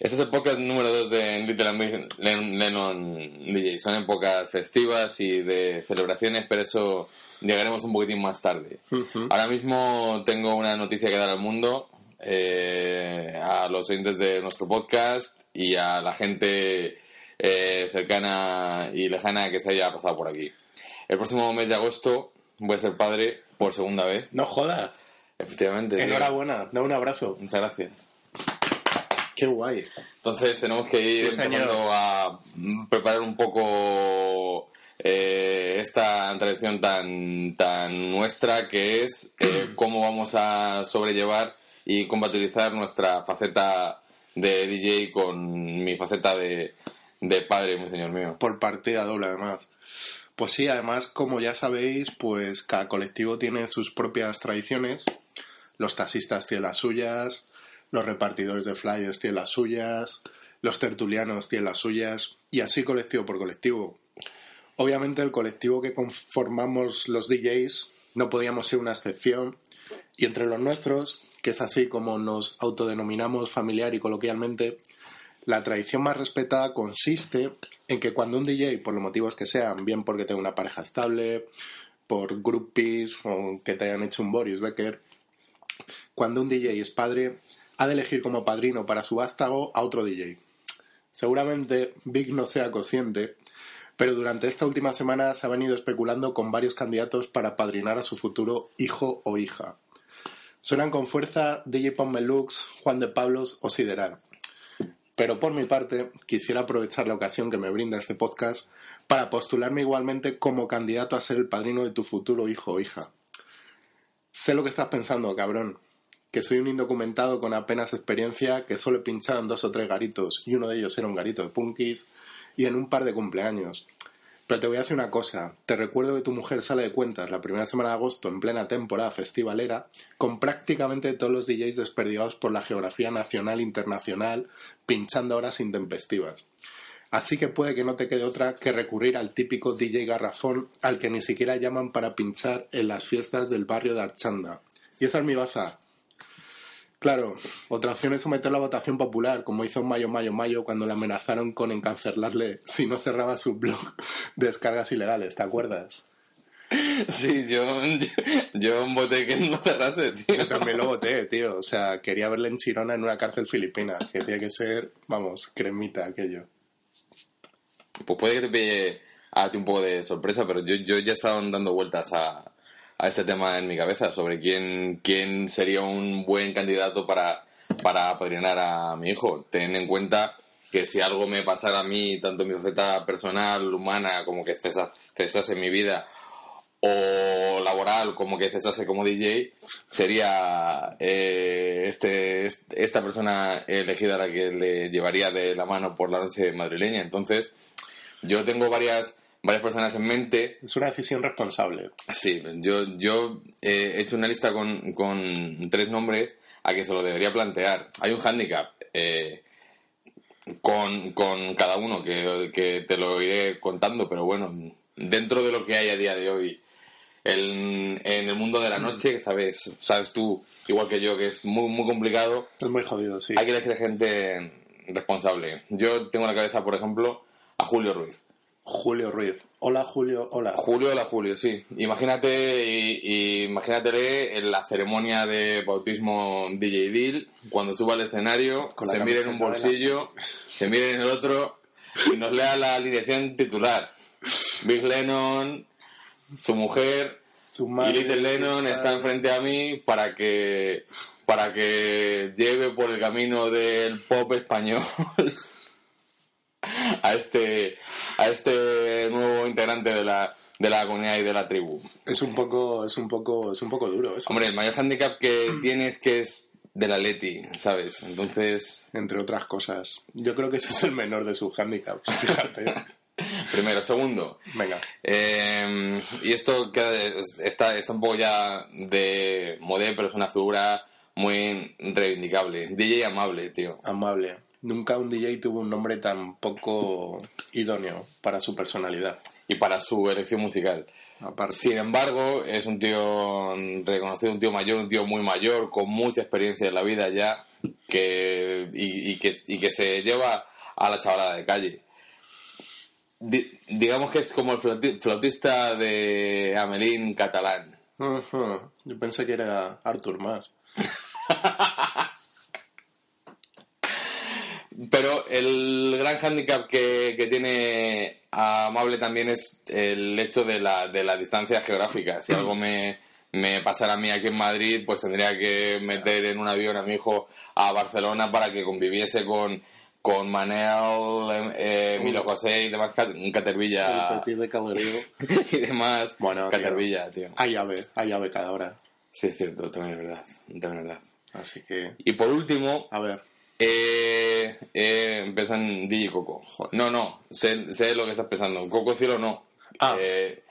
Este es el podcast número 2 de Little Lennon DJ. Son épocas festivas y de celebraciones, pero eso llegaremos un poquitín más tarde. Ahora mismo tengo una noticia que dar al mundo, eh, a los oyentes de nuestro podcast y a la gente eh, cercana y lejana que se haya pasado por aquí. El próximo mes de agosto voy a ser padre por segunda vez. No jodas. Efectivamente. Enhorabuena, da un abrazo. Muchas gracias. Qué guay. Entonces tenemos que ir empezando a preparar un poco eh, esta tradición tan, tan nuestra que es eh, cómo vamos a sobrellevar y compatibilizar nuestra faceta de DJ con mi faceta de, de padre, mi señor mío. Por partida doble, además. Pues sí, además, como ya sabéis, pues cada colectivo tiene sus propias tradiciones. Los taxistas tienen las suyas, los repartidores de flyers tienen las suyas, los tertulianos tienen las suyas, y así colectivo por colectivo. Obviamente el colectivo que conformamos los DJs no podíamos ser una excepción, y entre los nuestros, que es así como nos autodenominamos familiar y coloquialmente, la tradición más respetada consiste en que cuando un DJ, por los motivos que sean, bien porque tenga una pareja estable, por groupies o que te hayan hecho un Boris Becker, cuando un DJ es padre, ha de elegir como padrino para su vástago a otro DJ. Seguramente Big no sea consciente, pero durante esta última semana se ha venido especulando con varios candidatos para padrinar a su futuro hijo o hija. Suenan con fuerza DJ Pommelux, Juan de Pablos o Sideral. Pero por mi parte, quisiera aprovechar la ocasión que me brinda este podcast para postularme igualmente como candidato a ser el padrino de tu futuro hijo o hija. Sé lo que estás pensando, cabrón, que soy un indocumentado con apenas experiencia, que solo he pinchado en dos o tres garitos, y uno de ellos era un garito de punkis, y en un par de cumpleaños. Pero te voy a decir una cosa, te recuerdo que tu mujer sale de cuentas la primera semana de agosto en plena temporada festivalera con prácticamente todos los DJs desperdigados por la geografía nacional e internacional pinchando horas intempestivas. Así que puede que no te quede otra que recurrir al típico DJ garrafón al que ni siquiera llaman para pinchar en las fiestas del barrio de Archanda. Y esa es mi baza, Claro, otra opción es someterlo a votación popular, como hizo Mayo Mayo Mayo cuando le amenazaron con encancelarle si no cerraba su blog de descargas ilegales, ¿te acuerdas? Sí, yo, yo, voté que no cerrase, tío. Yo también lo voté, tío. O sea, quería verle en Chirona en una cárcel filipina, que tiene que ser, vamos, cremita aquello. Pues puede que te pille a ti un poco de sorpresa, pero yo, yo ya estaba dando vueltas a, a este tema en mi cabeza sobre quién, quién sería un buen candidato para, para apadrinar a mi hijo. Ten en cuenta que si algo me pasara a mí, tanto en mi faceta personal, humana, como que cesase, mi vida, o laboral, como que cesase como DJ, sería eh, este, esta persona elegida la que le llevaría de la mano por la noche madrileña. Entonces, yo tengo varias varias personas en mente. Es una decisión responsable. Sí, yo, yo he hecho una lista con, con tres nombres a que se lo debería plantear. Hay un hándicap eh, con, con, cada uno que, que, te lo iré contando, pero bueno, dentro de lo que hay a día de hoy en, en el mundo de la noche, sabes, sabes tú, igual que yo, que es muy, muy complicado. Es muy jodido, sí. Hay que elegir gente responsable. Yo tengo en la cabeza, por ejemplo, a Julio Ruiz. Julio Ruiz. Hola Julio, hola. Julio, hola Julio, sí. Imagínate, y, imagínatele en la ceremonia de bautismo DJ Deal, cuando suba al escenario, se mire en un bolsillo, se mire en el otro y nos lea la alineación titular. Big Lennon, su mujer su y Little Lennon está enfrente a mí para que para que lleve por el camino del pop español a este, a este nuevo integrante de la, de la comunidad y de la tribu. Es un poco, es un poco, es un poco duro eso. Hombre, el mayor handicap que tiene es que es del Atleti, ¿sabes? Entonces, Entre otras cosas. Yo creo que ese es el menor de sus handicaps, fíjate. primero. Segundo, Venga. eh, y esto queda, está, está un poco ya de modé, pero es una figura muy reivindicable. DJ amable, tío. Amable. Nunca un DJ tuvo un nombre tan poco idóneo para su personalidad. Y para su elección musical. Aparte. Sin embargo, es un tío reconocido, un tío mayor, un tío muy mayor, con mucha experiencia en la vida ya, que, y, y que, y que se lleva a la chavalada de calle. Di- digamos que es como el flauti- flautista de Amelín catalán. Yo pensé que era Arthur Mas. Pero el gran hándicap que, que tiene Amable también es el hecho de la, de la distancia geográfica. Si algo me, me pasara a mí aquí en Madrid, pues tendría que meter en un avión a mi hijo a Barcelona para que conviviese con, con Manel, eh, Milo José y demás, Cat- Catervilla El de Calderío. y demás. Bueno, tío. Catervilla, tío. Hay ave, hay ave cada hora. Sí, es cierto, también es verdad. También es verdad. Así que, Y por último, a ver. Eh, eh, piensa en DJ Coco. Joder. No, no, sé, sé lo que estás pensando. Coco Cielo no. Ah. Eh,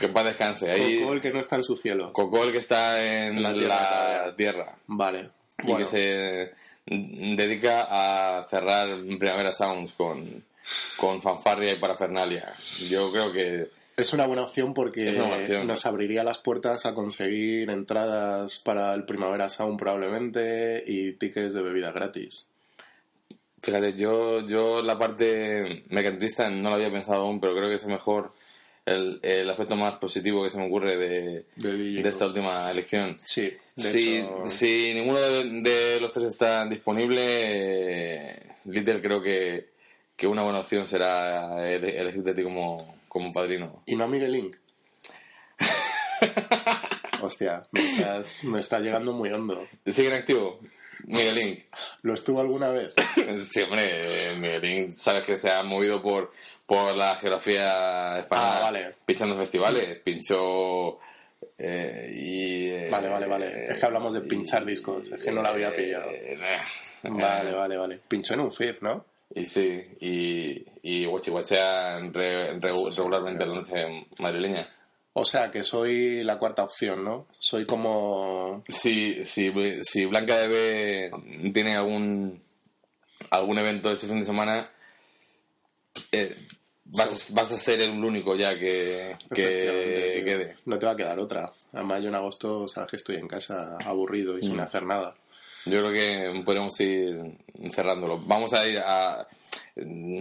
que paz descanse. Ahí, Coco, el que no está en su cielo. Coco el que está en La la tierra. Vale. Y Bueno, que se dedica a cerrar Primavera Sounds con, con fanfarria y parafernalia. Yo creo que es una buena opción porque buena opción. nos abriría las puertas a conseguir entradas para el Primavera Sound probablemente y tickets de bebida gratis. Fíjate, yo, yo la parte mercantilista no lo había pensado aún, pero creo que es mejor el, el aspecto más positivo que se me ocurre de, De esta última elección. Sí, Si, hecho, si ninguno de, de los tres está disponible, eh, Little creo que, que una buena opción será ele- elegirte a ti como, como padrino. ¿Y no a Miguelín? Hostia, me estás, me está llegando muy hondo. ¿Sigue en activo? Miguelín. ¿Lo estuvo alguna vez? Sí, hombre, Miguelín, sabes que se ha movido por, por la geografía española. Ah, vale. Pinchando festivales, pinchó. eh, y, eh, Vale, vale, vale. Es que hablamos de pinchar discos, es que no lo había pillado. eh, Vale, vale, vale. Pinchó en un FIF, ¿no? Y sí, y, y guachihuachea re- re- regularmente la noche madrileña. O sea, que soy la cuarta opción, ¿no? Soy como... Si, si, si Blanca de B tiene algún algún evento este fin de semana, pues, eh, vas, a- vas a ser el único ya que, que quede. No te va a quedar otra. Además, yo en agosto, sabes que estoy en casa aburrido y sin hacer nada. Yo creo que podemos ir cerrándolo. Vamos a ir a...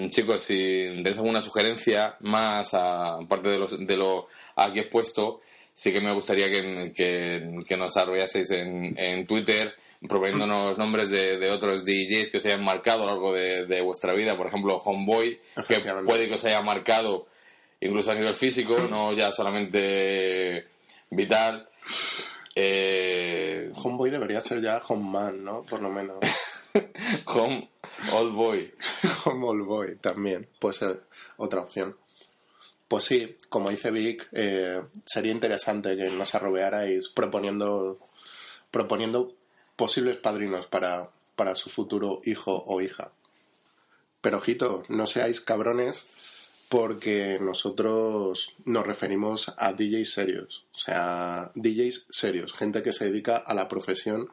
Chicos, si tenéis alguna sugerencia más, a- aparte de, los, de lo aquí expuesto, sí que me gustaría que, que, que nos arrollaseis en, en Twitter proveyéndonos nombres de, de otros DJs que os hayan marcado a lo largo de, de vuestra vida. Por ejemplo, Homeboy, que puede que os haya marcado incluso a nivel físico, no ya solamente vital. Eh, Homeboy debería ser ya Home Man, ¿no? Por lo menos. home Old Boy. Home Old Boy también. Puede ser otra opción. Pues sí, como dice Vic, eh, sería interesante que nos arrobearais proponiendo, proponiendo posibles padrinos para, para su futuro hijo o hija. Pero ojito, no seáis cabrones porque nosotros nos referimos a DJs serios. O sea, DJs serios, gente que se dedica a la profesión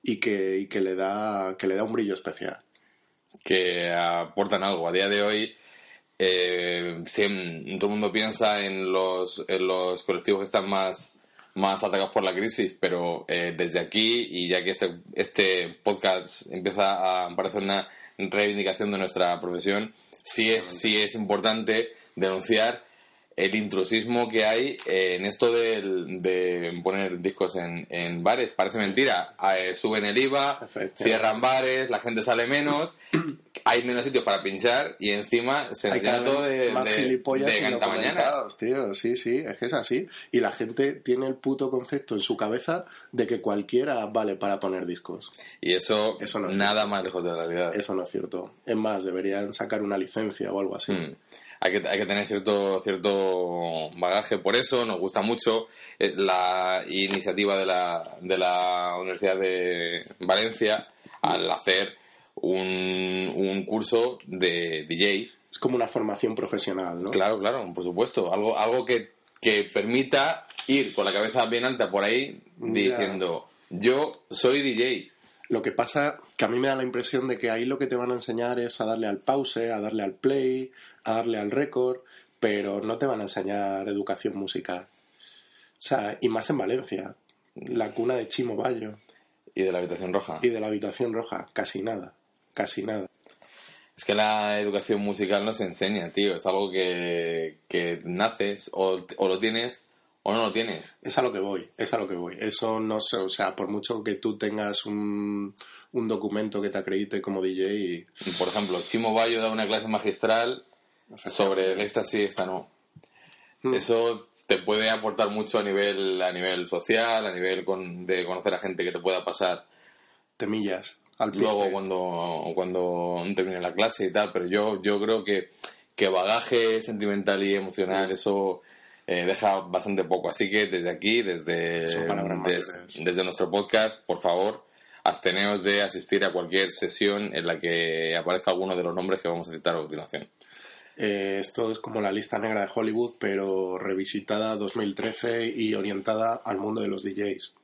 y que, y que, le, da, que le da un brillo especial. que aportan algo. A día de hoy, eh, siem- todo el mundo piensa en los, en los colectivos que están más, más atacados por la crisis, pero eh, desde aquí, y ya que este, este podcast empieza a parecer una reivindicación de nuestra profesión, sí es, sí es importante denunciar el intrusismo que hay en esto del- de, poner discos en, en bares. Parece mentira. Eh, suben el IVA, cierran bares, la gente sale menos. hay menos sitios para pinchar y encima se llena todo de, de, de documentados, tío. Sí, sí, es que es así. Y la gente tiene el puto concepto en su cabeza de que cualquiera vale para poner discos. Y eso, Eso no es nada más lejos de la realidad. Eso no es cierto. Es más, deberían sacar una licencia o algo así. Mm. Hay que, hay que tener cierto, cierto bagaje por eso, nos gusta mucho eh, la iniciativa de la, de la Universidad de Valencia al hacer un, un curso de DJs. Es como una formación profesional, ¿no? Claro, claro, por supuesto. Algo, algo que, que permita ir con la cabeza bien alta por ahí Ya. diciendo, yo soy DJ. Lo que pasa que a mí me da la impresión de que ahí lo que te van a enseñar es a darle al pause, a darle al play, a darle al récord, pero no te van a enseñar educación musical. O sea, y más en Valencia, la cuna de Chimo Bayo Y de la habitación roja. y de la habitación roja, casi nada, casi nada. Es que la educación musical no se enseña, tío. Es algo que, que naces o, o lo tienes o no lo tienes. Es a lo que voy, es a lo que voy. Eso no sé, o sea, por mucho que tú tengas un, un documento que te acredite como DJ, y, Por ejemplo, Chimo Bayo da una clase magistral sobre el éxtasis, esta no. Hmm. Eso te puede aportar mucho a nivel, a nivel social, a nivel con- de conocer a gente que te pueda pasar te millas al luego cuando, cuando termine la clase y tal, pero yo, yo creo que, que bagaje sentimental y emocional, eso eh, deja bastante poco. Así que desde aquí, desde, des- desde nuestro podcast, por favor, absteneos de asistir a cualquier sesión en la que aparezca alguno de los nombres que vamos a citar a continuación. Eh, esto es como la lista negra de Hollywood, pero revisitada 2013 y orientada al mundo de los DJs.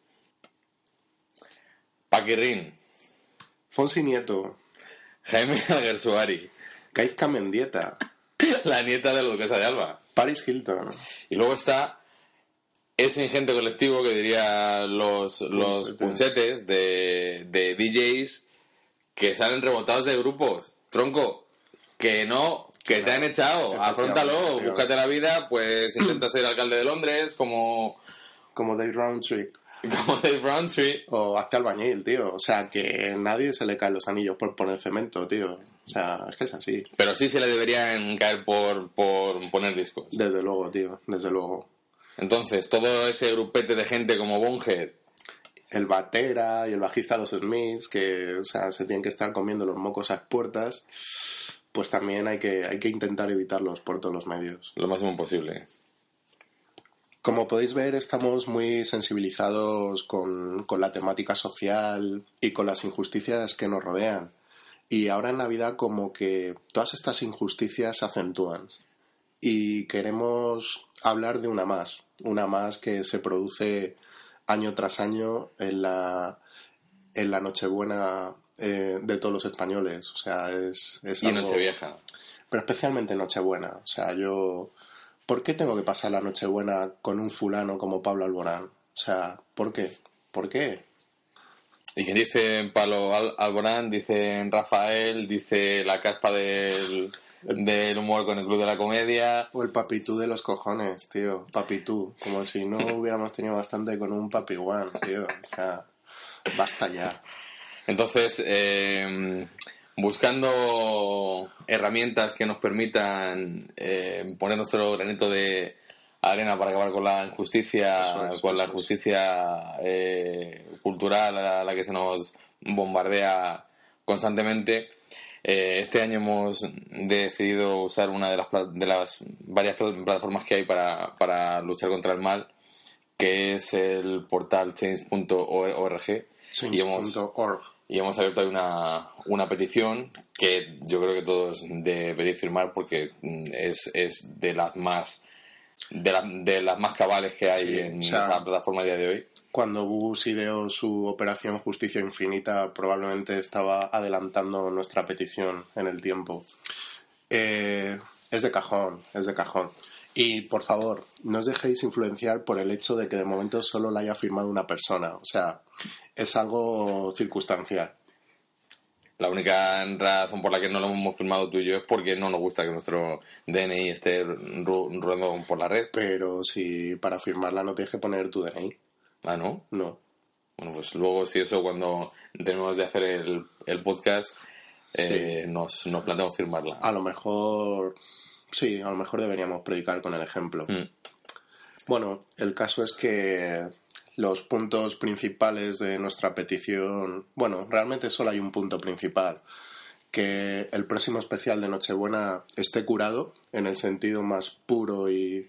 Paquirrin, Fonsi Nieto, Jaime Aguersuari, Gaizka Mendieta, la nieta de la duquesa de Alba. Paris Hilton, Y luego está ese ingente colectivo que diría los, los de, de DJs que salen rebotados de grupos. Tronco, que no, que te han echado. Afrontalo, búscate la vida, pues intenta ser alcalde de Londres como, como Dave Roundtree. como Dave Roundtree. O hazte albañil, tío. O sea, que nadie se le caen los anillos por poner cemento, tío. O sea, es que es así. Pero sí se le deberían caer por, por poner discos. Desde luego, tío. Desde luego. Entonces, todo ese grupete de gente como Bonehead, El batera y el bajista de los Smiths, que, o sea, se tienen que estar comiendo los mocos a puertas, pues también hay que, hay que intentar evitarlos por todos los medios. lo máximo posible. Como podéis ver, estamos muy sensibilizados con, con la temática social y con las injusticias que nos rodean. Y ahora en Navidad como que todas estas injusticias se acentúan. Y queremos hablar de una más, una más que se produce año tras año en la, en la Nochebuena eh, de todos los españoles. O sea, es, es Y algo- Nochevieja. pero especialmente Nochebuena. O sea, yo. ¿Por qué tengo que pasar la Nochebuena con un fulano como Pablo Alborán? O sea, ¿por qué? ¿Por qué? Y quien dice Palo Al- Alborán, dice Rafael, dice la caspa del, del humor con el Club de la Comedia. O el papitú de los cojones, tío. Papitú. Como si no hubiéramos tenido bastante con un papi one, tío. O sea, basta ya. Entonces, eh, buscando herramientas que nos permitan eh, poner nuestro granito de arena para acabar con la injusticia, es, con la justicia eh, cultural a la que se nos bombardea constantemente. Eh, este año hemos decidido usar una de las, de las varias pl- plataformas que hay para, para luchar contra el mal, que es el portal change.org. Y hemos, y hemos abierto ahí una, una petición que yo creo que todos deberíais firmar porque mm, es, es de las más de, la- de las más cabales que hay Sí, en o sea- la plataforma a día de hoy. Cuando Bush ideó su operación Justicia Infinita, probablemente estaba adelantando nuestra petición en el tiempo. Eh, es de cajón, es de cajón. Y por favor, no os dejéis influenciar por el hecho de que de momento solo la haya firmado una persona. O sea, es algo circunstancial. La única razón por la que no lo hemos firmado tú y yo es porque no nos gusta que nuestro DNI esté ruedando por la red. Pero si para firmarla no tienes que poner tu DNI. Ah, ¿no? No. Bueno, pues luego si eso cuando terminemos de hacer el, el podcast eh, nos, nos planteamos firmarla. A lo mejor, sí, a lo mejor deberíamos predicar con el ejemplo. Mm. Bueno, el caso es que los puntos principales de nuestra petición, bueno, realmente solo hay un punto principal, que el próximo especial de Nochebuena esté curado en el sentido más puro y,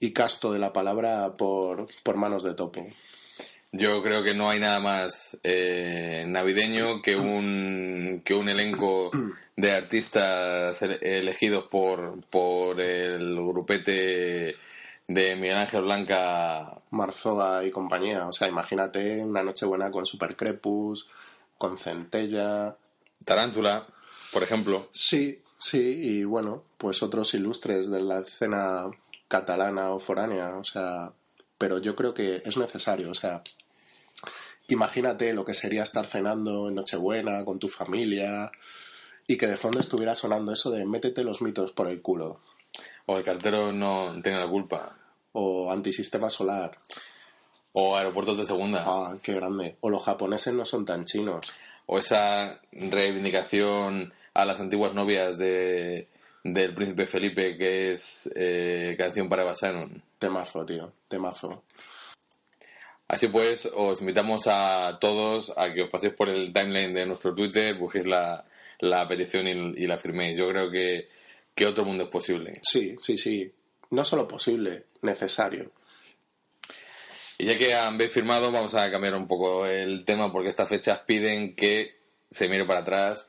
y casto de la palabra por, por manos de topo. Yo creo que no hay nada más eh, navideño que un, que un elenco de artistas ele- elegidos por, por el grupete de Miguel Ángel Blanca. Marzoa y compañía. O sea, imagínate una Nochebuena con Super Crepus, con Centella. Tarántula, por ejemplo. Sí, sí, y bueno, pues otros ilustres de la escena catalana o foránea. O sea, pero yo creo que es necesario. O sea, imagínate lo que sería estar cenando en Nochebuena con tu familia y que de fondo estuviera sonando eso de métete los mitos por el culo O el cartero no tiene la culpa. o antisistema solar. O aeropuertos de segunda. Ah, qué grande. O los japoneses no son tan chinos. O esa reivindicación a las antiguas novias de, del príncipe Felipe que es eh, canción para Eva Shannon. Temazo, tío. Temazo. Así pues, os invitamos a todos a que os paséis por el timeline de nuestro Twitter, busquéis la, la petición y, y la firméis. Yo creo que, que otro mundo es posible. Sí, sí, sí. No solo posible, necesario. Y ya que habéis firmado, vamos a cambiar un poco el tema porque estas fechas piden que se mire para atrás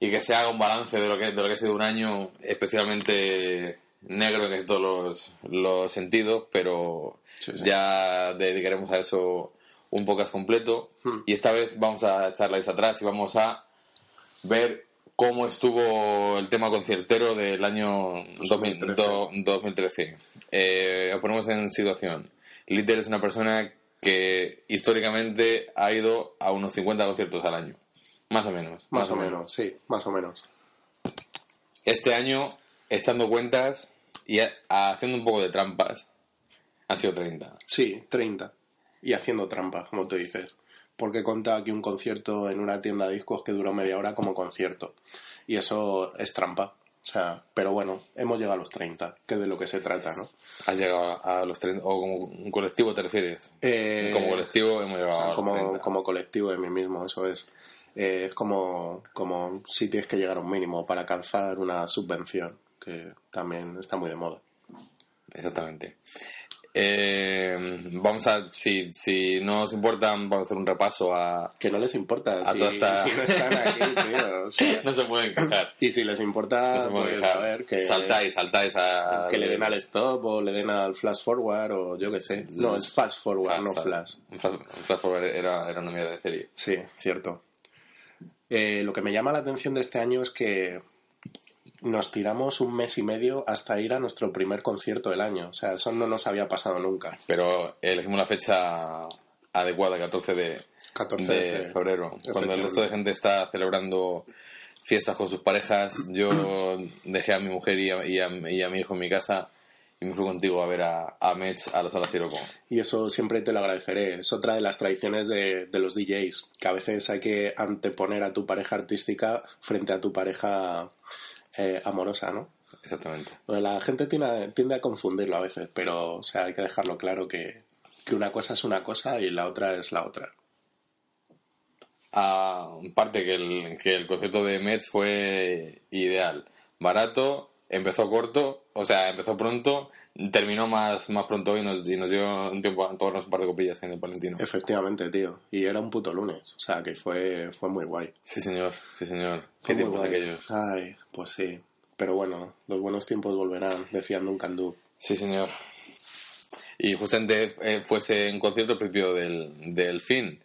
y que se haga un balance de lo que, de lo que ha sido un año especialmente negro en todos los, los sentidos, pero Sí, sí. ya dedicaremos a eso un podcast completo. Y esta vez vamos a echar la vista atrás y vamos a ver cómo estuvo el tema conciertero del año 2000 2013. do- 2013. Eh, os ponemos en situación. Litter es una persona que históricamente ha ido a unos 50 conciertos al año. Más o menos. Más, o menos. sí, más o menos. Este año, echando cuentas y a- haciendo un poco de trampas, han sido 30. Sí, 30. Y haciendo trampas, como tú dices. Porque contaba aquí un concierto en una tienda de discos que duró media hora como concierto. Y eso es trampa. O sea, pero bueno, hemos llegado a los 30, que es de lo que se trata, ¿no? Has llegado a los 30. ¿O como un colectivo te refieres? Eh, como colectivo hemos o llegado sea, a los como, 30. como colectivo de mí mismo, eso es. Eh, es como, como si tienes que llegar a un mínimo para alcanzar una subvención, que también está muy de moda. Exactamente. Eh, vamos a, si, si no os importa, vamos a hacer un repaso a... Que no les importa A si, toda esta- si no están aquí, tío. o sea. No se pueden quejar. y si les importa, No se pueden pues, quejar. a ver, que, Saltáis, saltáis a... que le den al stop o le den al flash forward o yo qué sé. No, es fast forward, no flash. Flash forward era, era una mierda de serie. Sí, cierto. Eh, lo que me llama la atención de este año es que nos tiramos un mes y medio hasta ir a nuestro primer concierto del año. O sea, eso no nos había pasado nunca. Pero elegimos la fecha adecuada, 14 de, 14 de de febrero. Cuando el resto de gente está celebrando fiestas con sus parejas, yo dejé a mi mujer y a, y a- y a mi hijo en mi casa y me fui contigo a ver a, a Metz a la sala Siroco. Y eso siempre te lo agradeceré. Es otra de las tradiciones de, de los DJs, que a veces hay que anteponer a tu pareja artística frente a tu pareja eh, amorosa, ¿no? Exactamente. Bueno, La gente tiende, tiende a confundirlo a veces, pero o sea, hay que dejarlo claro que, que una cosa es una cosa y la otra es la otra. Aparte que el, que el concepto de Metz fue ideal. Barato, empezó corto, o sea, empezó pronto, terminó más, más pronto y nos, y nos dio un tiempo a tomarnos un par de copillas en el Palentino. Efectivamente, tío. Y era un puto lunes, o sea, que fue, fue muy guay. Sí, señor, sí, señor. Fue Qué tiempos guay. aquellos. Ay, pues sí. Pero bueno, los buenos tiempos volverán, decía Duncan Du. Sí, señor. Y justamente eh, fuese en concierto al principio del, del fin.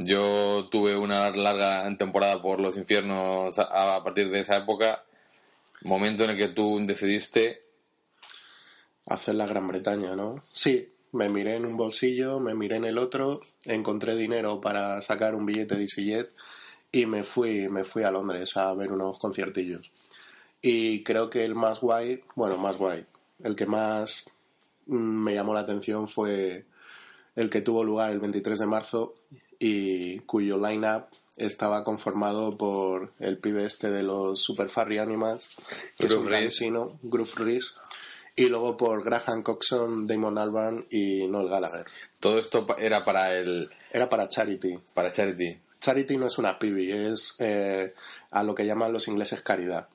Yo tuve una larga temporada por los infiernos a, a partir de esa época, momento en el que tú decidiste Hacer la Gran Bretaña, ¿no? Sí, me miré en un bolsillo, me miré en el otro, encontré dinero para sacar un billete de EasyJet y me fui, me fui a Londres a ver unos conciertillos. Y creo que el más guay, bueno, más guay, el que más me llamó la atención fue el que tuvo lugar el 23 de marzo y cuyo line-up estaba conformado por el pibe este de los Super Furry Animals, que es un cansino, Groove Reese, y luego por Graham Coxon, Damon Albarn y Noel Gallagher. Todo esto era para el Era para Charity. para Charity. Charity no es una pibi, es eh, a lo que llaman los ingleses caridad.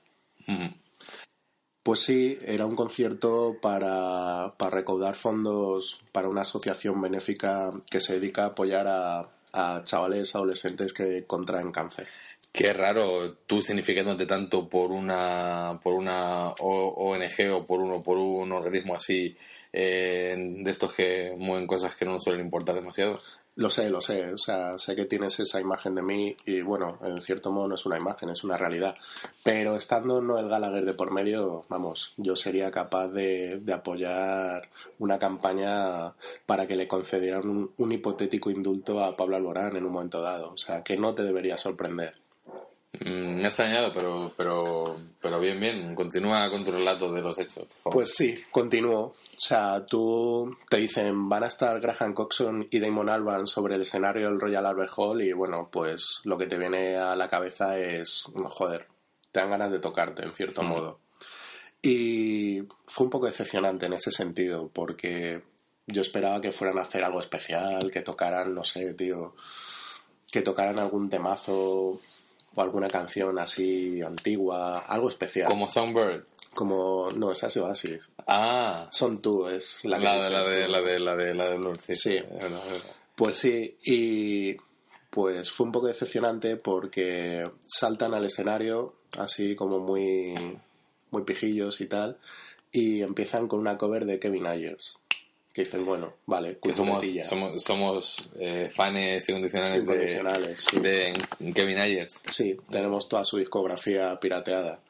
Pues sí, era un concierto para, para recaudar fondos para una asociación benéfica que se dedica a apoyar a, a chavales adolescentes que contraen cáncer. Qué raro tú significándote tanto por una por una ONG o por uno por un organismo así eh, de estos que mueven cosas que no nos suelen importar demasiado. Lo sé, lo sé, o sea, sé que tienes esa imagen de mí y bueno, en cierto modo no es una imagen, es una realidad. Pero estando Noel Gallagher de por medio, vamos, yo sería capaz de, de apoyar una campaña para que le concedieran un, un hipotético indulto a Pablo Alborán en un momento dado. O sea, que no te debería sorprender. Mm, me ha extrañado, pero pero pero bien bien. Continúa con tu relato de los hechos, por favor. Pues sí, continúo. O sea, tú te dicen, van a estar Graham Coxon y Damon Albarn sobre el escenario del Royal Albert Hall y bueno, pues lo que te viene a la cabeza es, joder, te dan ganas de tocarte en cierto modo. Y fue un poco decepcionante en ese sentido, porque yo esperaba que fueran a hacer algo especial, que tocaran, no sé, tío, que tocaran algún temazo o alguna canción así antigua, algo especial. Como Songbird. Como, no, esa es Oasis. Ah, Son tú, es la, la, de la de la de la de la de sí. Sí. verdad, verdad. Pues sí, y pues fue un poco decepcionante porque saltan al escenario así como muy, muy pijillos y tal, y empiezan con una cover de Kevin Ayers. Que dicen, bueno, vale, Que somos somos somos eh, fans incondicionales, de, sí. de Kevin Ayers. Sí, tenemos toda su discografía pirateada.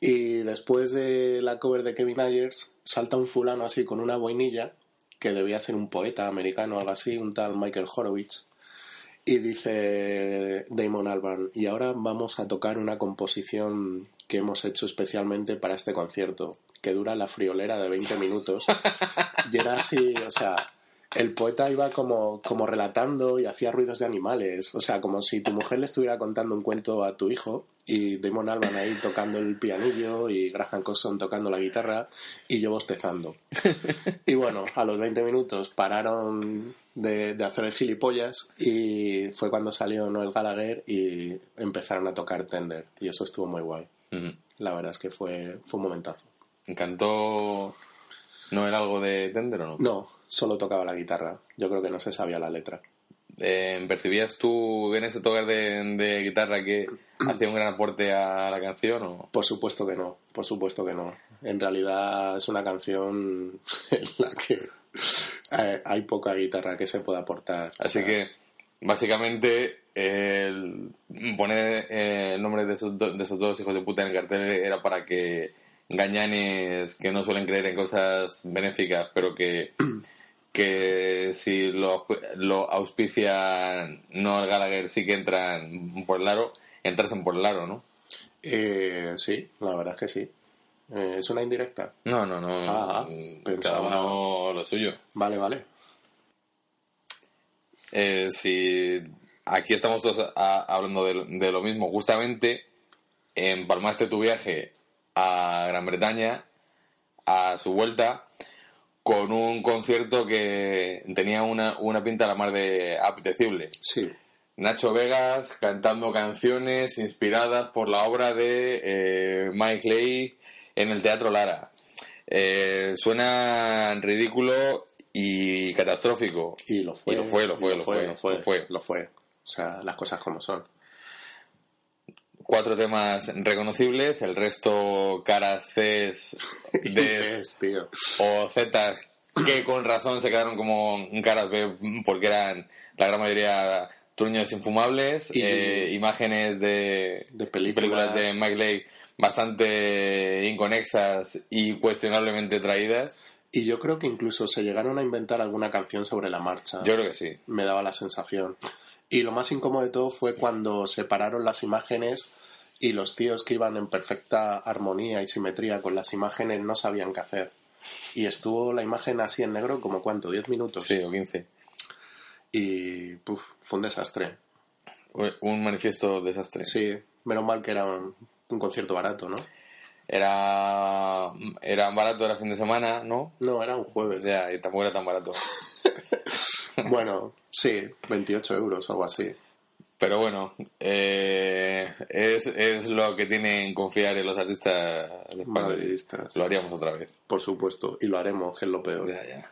Y después de la cover de Kevin Ayers, salta un fulano así con una boinilla, que debía ser un poeta americano o algo así, un tal Michael Horowitz. Y dice Damon Albarn, y ahora vamos a tocar una composición que hemos hecho especialmente para este concierto, que dura la friolera de 20 minutos. y era así, o sea, el poeta iba como, como relatando y hacía ruidos de animales. O sea, como si tu mujer le estuviera contando un cuento a tu hijo y Damon Albarn ahí tocando el pianillo y Graham Coxon tocando la guitarra y yo bostezando. Y bueno, a los 20 minutos pararon de, de hacer el gilipollas y fue cuando salió Noel Gallagher y empezaron a tocar Tender. Y eso estuvo muy guay. La verdad es que fue, fue un momentazo. ¿Encantó no era algo de Tender o no? No, solo tocaba la guitarra. Yo creo que no se sabía la letra. Eh, ¿Percibías tú en ese tocar de, de guitarra que hacía un gran aporte a la canción? O? Por supuesto que no, por supuesto que no. En realidad es una canción en la que hay poca guitarra que se pueda aportar. Así O sea, que, básicamente, el poner eh, el nombre de esos, do- de esos dos hijos de puta en el cartel era para que gañanes que no suelen creer en cosas benéficas, pero que, que si lo, lo auspician no al Gallagher sí que entran por el aro, entrasen por el aro, ¿no? eh, sí, la verdad es que sí. Eh, es una indirecta. No, no, no. Ah, pensaba- Cada uno lo suyo. Vale, vale. Eh, si aquí estamos todos a- hablando de, de lo mismo, justamente empalmaste tu viaje a Gran Bretaña a su vuelta con un concierto que tenía una, una pinta a la mar de apetecible. Sí, Nacho Vegas cantando canciones inspiradas por la obra de eh, Mike Leigh en el Teatro Lara. Eh, suena ridículo y catastrófico. y lo fue. Y lo fue, lo fue, y lo fue, lo fue, lo fue. lo fue. O sea, las cosas como son. Cuatro temas reconocibles, el resto caras Cs, Ds o Zs que con razón se quedaron como caras B porque eran la gran mayoría truños infumables, Y- eh, imágenes de, De películas. de Mike Leigh bastante inconexas y cuestionablemente traídas. Y yo creo que incluso se llegaron a inventar alguna canción sobre la marcha. Yo creo que sí. me daba la sensación. Y lo más incómodo de todo fue cuando separaron las imágenes y los tíos que iban en perfecta armonía y simetría con las imágenes no sabían qué hacer. Y estuvo la imagen así en negro como cuánto, 10 minutos. Sí, o 15. Y puf, fue un desastre. un manifiesto desastre. Sí, menos mal que era un, un concierto barato, ¿no? Era, era barato, era fin de semana, ¿no? No, era un jueves. Ya, y tampoco era tan barato. Bueno, sí, 28 euros algo así. Pero bueno, eh, es, es lo que tienen confiar en los artistas. Madridistas. Lo haríamos otra vez. Por supuesto, y lo haremos, que es lo peor. Ya, ya.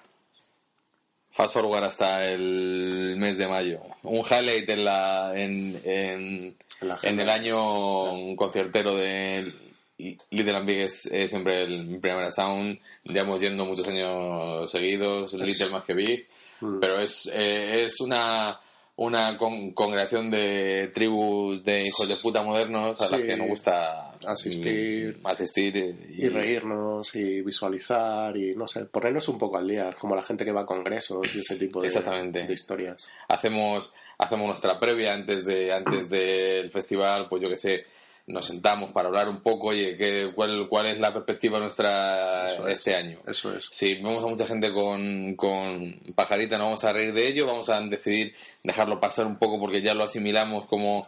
Fast forward hasta el mes de mayo. Un highlight en, la, en, en, En la en agenda. el año un conciertero de Little and Big es, es siempre el Primera Sound. Llevamos yendo muchos años seguidos, Little más que Big. Mm. Pero es, eh, es una, una con- congregación de tribus de hijos de puta modernos a las Sí. que nos gusta Asistir. mm, asistir y, Y reírnos y visualizar y, no sé, ponernos un poco al día, como la gente que va a congresos y ese tipo de, Exactamente. de historias. hacemos hacemos nuestra previa antes de antes del festival pues yo que sé nos sentamos para hablar un poco oye ¿qué, cuál cuál es la perspectiva nuestra Eso es. este año Eso es. si vemos a mucha gente con, con pajarita no vamos a reír de ello vamos a decidir dejarlo pasar un poco porque ya lo asimilamos como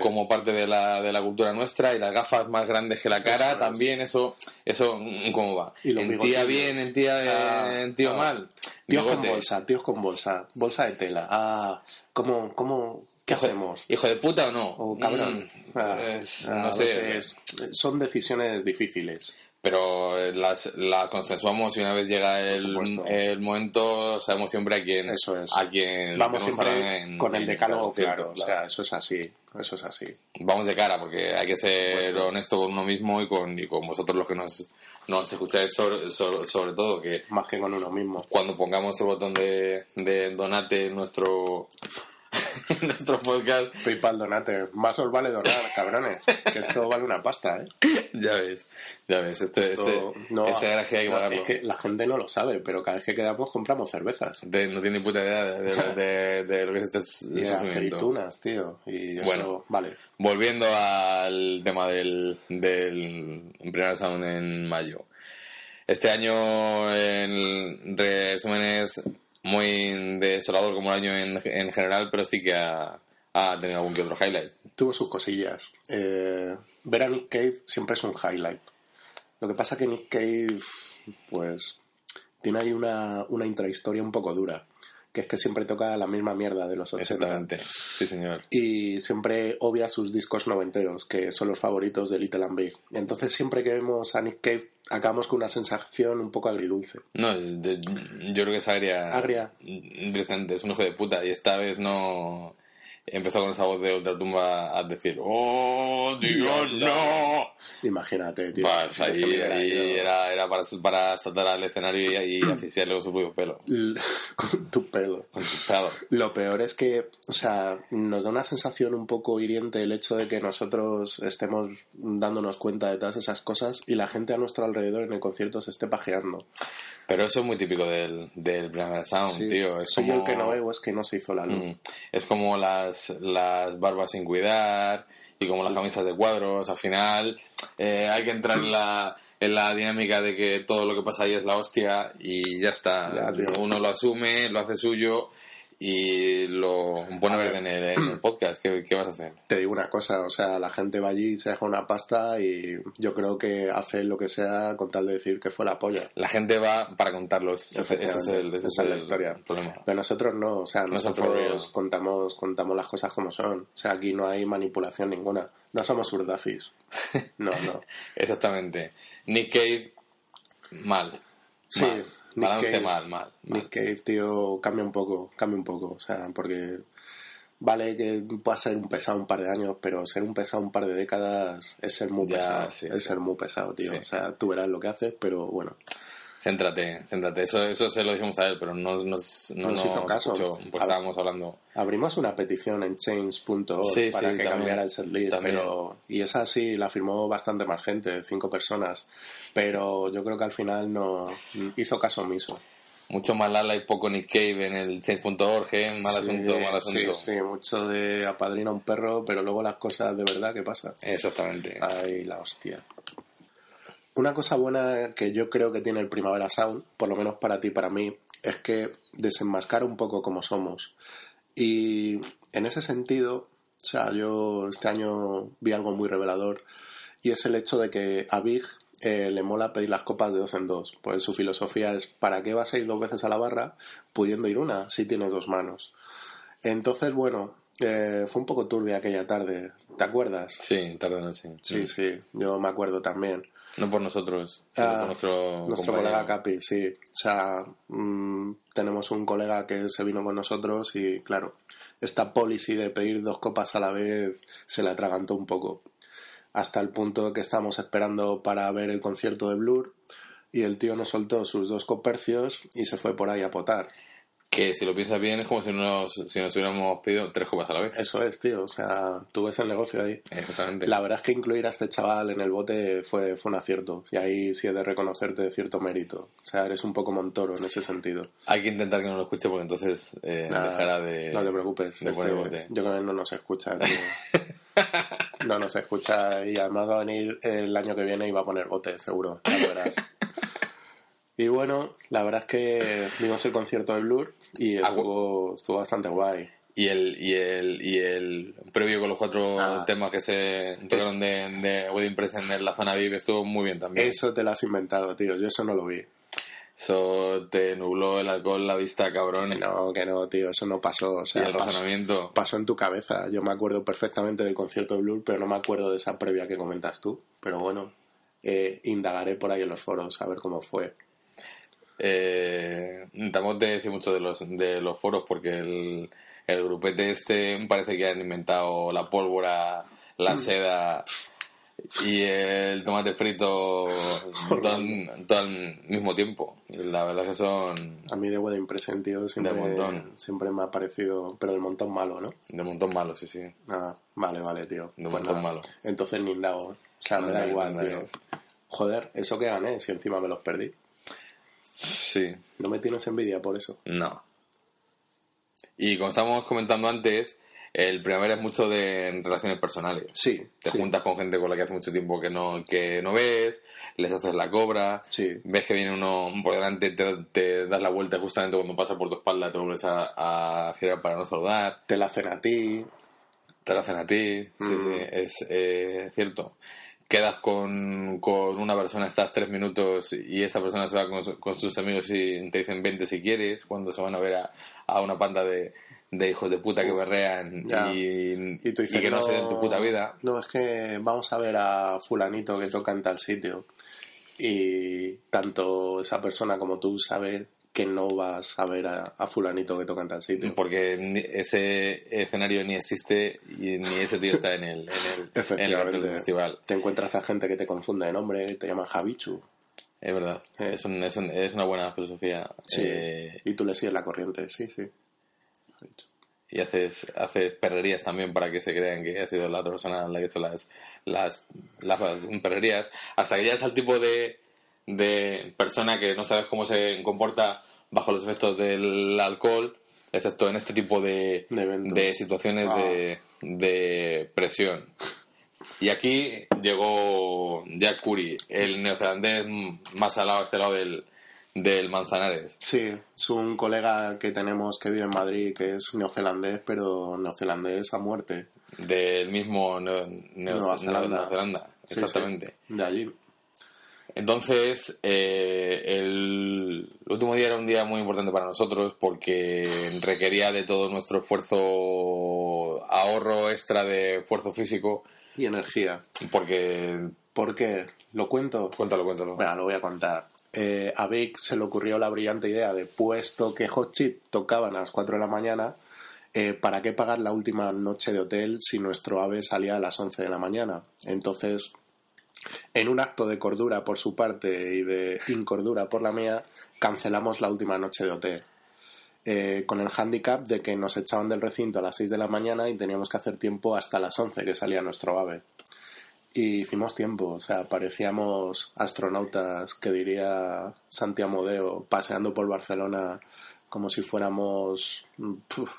como parte de la, de la cultura nuestra y las gafas más grandes que la cara Eso es. también eso eso cómo va Y en tía bien en tía eh, Ah, en tío ah. mal Tíos con Bigote. bolsa, tíos con bolsa, bolsa de tela. Ah, ¿cómo, cómo, qué Hijo hacemos? hijo de puta o no O cabrón. Mm, Ah, pues, ah, no sé son decisiones difíciles. pero eh, las, las consensuamos y una vez llega el, el momento sabemos siempre a quién Eso es. a quién Vamos siempre en- con el decálogo claro. concierto, O sea, eso es así. Eso es así. vamos de cara porque hay que ser supuesto. honesto con uno mismo y con, y con vosotros los que nos, nos escucháis sobre, sobre, sobre todo que Más que con uno mismo. cuando pongamos el botón de, de donate en nuestro en nuestro podcast PayPal donate. Más os vale donar, cabrones. Que esto vale una pasta, ¿eh? ya ves ya ves este, Esto- este, no, este garaje hay que pagarlo es que la gente no lo sabe, pero cada vez que quedamos compramos cervezas. De- no tiene ni puta idea de, de- de- de lo que es este Y aceitunas, tío. Y eso, Bueno. vale. Volviendo al tema del, del primer Sound en mayo. Este año, en resumen, es muy desolador como el año en, en general, pero sí que ha, tenido algún que otro highlight. Tuvo sus cosillas. Eh, ver a Nick Cave siempre es un highlight. Lo que pasa que Nick Cave, pues, tiene ahí una, una intrahistoria un poco dura. Que es que siempre toca la misma mierda de los 80. Exactamente. Sí, señor. y siempre obvia sus discos noventeros, que son los favoritos de Little and Big. Entonces, siempre que vemos a Nick Cave, acabamos con una sensación un poco agridulce. No, de- yo creo que es agria. Agria. Directamente, es un hijo de puta. Y esta vez no. Empezó con esa voz de ultratumba a decir: ¡Oh, Dios, no! Imagínate, tío. Pues ahí, ahí, era, era para, para saltar al escenario y, y asfixiarle con su propio pelo. Con tu pelo. Con su pelo. Lo peor es que, o sea, nos da una sensación un poco hiriente el hecho de que nosotros estemos dándonos cuenta de todas esas cosas y la gente a nuestro alrededor en el concierto se esté pajeando. Pero eso es muy típico del, del Primavera Sound, Sí. tío. Es Soy como, el que no veo, es que no se hizo la luz. Mm. Es como las, las barbas sin cuidar y como las camisas de cuadros. Al final eh, hay que entrar en la, en la dinámica de que todo lo que pasa ahí es la hostia y ya está. Ya. Uno lo asume, lo hace suyo y lo A ver. en el, en el podcast. ¿Qué, ¿Qué vas a hacer? Te digo una cosa, o sea, la gente va allí, se deja una pasta y yo creo que hace lo que sea con tal de decir que fue la polla. La gente va para contarlo. Ese, ese es el, ese Esa es la historia. problema. Pero nosotros no, o sea, nosotros contamos, contamos las cosas como son. O sea, aquí no hay manipulación ninguna. No somos urdafis. No, no. Exactamente. Nick Cave, mal. Sí, Mal. Nick Balance Cave. mal, mal. mal. Nick Cave, tío, cambia un poco, cambia un poco. O sea, porque vale que pueda ser un pesado un par de años, pero ser un pesado un par de décadas es ser muy Ya, pesado. sí, es sí. ser muy pesado, tío. Sí. O sea, tú verás lo que haces, pero bueno. Céntrate, céntrate. Eso, eso se lo dijimos a él, pero no, nos- no No nos hizo caso. escuchó, porque A- estábamos hablando. Abrimos una petición en change.org Sí, para sí, que también. cambiara el setlist, pero y esa sí la firmó bastante más gente, cinco personas, pero yo creo que al final no hizo caso omiso. Mucho más Lala y poco Nick Cave en el change.org, ¿eh? Mal Sí, asunto, mal sí, asunto. Sí, mucho de apadrina un perro, pero luego las cosas de verdad, ¿qué pasa? Exactamente. Ay, la hostia. Una cosa buena que yo creo que tiene el Primavera Sound, por lo menos para ti y para mí, es que desenmascara un poco como somos. Y en ese sentido, O sea, yo este año vi algo muy revelador y es el hecho de que a Big eh, le mola pedir las copas de dos en dos. Pues su filosofía es, ¿para qué vas a ir dos veces a la barra pudiendo ir una si tienes dos manos? Entonces, bueno, eh, fue un poco turbia aquella tarde, ¿te acuerdas? Sí, tarde noche. Sí, sí, yo me acuerdo también. No por nosotros, sino Ah, por nuestro, Nuestro colega Capi, sí. O sea, mm, tenemos un colega que se vino con nosotros y, claro, esta policy de pedir dos copas a la vez se la atragantó un poco. Hasta el punto que estamos esperando para ver el concierto de Blur y el tío nos soltó sus dos copercios y se fue por ahí a potar. Que si lo piensas bien es como si nos, si nos hubiéramos pedido tres copas a la vez. Eso es, tío. O sea, tú ves el negocio ahí. Exactamente. La verdad es que incluir a este chaval en el bote fue, fue un acierto. Y ahí sí he de reconocerte cierto mérito. O sea, eres un poco montoro en ese sentido. Hay que intentar que no lo escuche porque entonces eh, Nada, dejará de... No te preocupes. de este, bote. yo creo que no nos escucha. tío. no nos escucha y además va a venir el año que viene y va a poner bote, seguro. Ya lo verás. y bueno, la verdad es que vimos el concierto de Blur y Ah, estuvo, estuvo bastante guay. Y el, y el, y el previo con los cuatro Ah. temas que se tocaron de, de Wedding Present en la zona VIP estuvo muy bien también. Eso te lo has inventado, tío. Yo eso no lo vi. Eso te nubló el alcohol, la vista, cabrón. No, que no, tío. Eso no pasó. O y sea, el pasó, razonamiento. pasó en tu cabeza. Yo me acuerdo perfectamente del concierto de Blur, pero no me acuerdo de esa previa que comentas tú. Pero bueno, eh, indagaré por ahí en los foros a ver cómo fue. Eh, tampoco te decir mucho de los, de los foros porque el, el grupete este parece que han inventado la pólvora, Mm. la seda y el tomate frito todo, al- todo al mismo tiempo. La verdad que son A mí de Wedding Present, tío, siempre, Del montón. siempre me ha parecido, pero del montón malo, ¿no? de montón malos, sí, sí. Ah, vale, vale, tío. De montón nada. malo. Entonces ni indago. O sea, No me da igual, tío. Joder, eso que gané, si encima me los perdí. Sí, No me tienes envidia por eso. no. Y como estábamos comentando antes, el primavera es mucho de relaciones personales. Sí, Te sí. juntas con gente con la que hace mucho tiempo que no, que no ves, les haces la cobra, Sí. ves que viene uno por delante, te, te das la vuelta justamente cuando pasa por tu espalda, te vuelves a, a girar para no saludar, Te la hacen a ti. te lo hacen a ti, sí, sí, es eh, cierto. Quedas con, con una persona, estás tres minutos y esa persona se va con, con sus amigos y te dicen 20 si quieres, cuando se van a ver a, a una panda de, de hijos de puta que berrean ya. y, Y tú dices, y que no, se den tu puta vida. No, es que vamos a ver a fulanito que toca en tal sitio. Y tanto esa persona como tú sabes que no vas a ver a, a fulanito que toca en tal sitio. Porque ese escenario ni existe y ni ese tío está en el, en el, en festival. Te encuentras a gente que te confunde de nombre, te llaman Javichu. Es verdad. Eh. Es, un- es, un- es una buena filosofía. Sí. Eh, Y tú le sigues la corriente, sí, sí. Javichu. y haces, haces perrerías también para que se crean que ha sido la otra persona la que hizo las, las, las, perrerías. Hasta que ya es el tipo de, de persona que no sabes cómo se comporta bajo los efectos del alcohol, excepto en este tipo de, De eventos. de situaciones Ah. de, de presión. Y aquí llegó Jack Curry, el neozelandés más al lado, a este lado del, del Manzanares. Sí, es un colega que tenemos que vive en Madrid, que es neozelandés, pero neozelandés a muerte. Del mismo Neo- Neo- Nueva Zelanda. Nueva Zelanda, Sí, exactamente. sí, de allí. Entonces, eh, el último día era un día muy importante para nosotros porque requería de todo nuestro esfuerzo, ahorro extra de esfuerzo físico, Y energía. porque... ¿Por qué? ¿Lo cuento? Cuéntalo, cuéntalo. Bueno, lo voy a contar. Eh, a Vic se le ocurrió la brillante idea de, puesto que Hot Chip tocaban a las 4 de la mañana, eh, ¿para qué pagar la última noche de hotel si nuestro ave salía a las 11 de la mañana? Entonces, en un acto de cordura por su parte y de incordura por la mía, cancelamos la última noche de hotel. Eh, con el hándicap de que nos echaban del recinto a las 6 de la mañana y teníamos que hacer tiempo hasta las 11 que salía nuestro ave. Y hicimos tiempo, o sea, parecíamos astronautas, que diría Santiago Modeo, paseando por Barcelona como si fuéramos... mm, puf,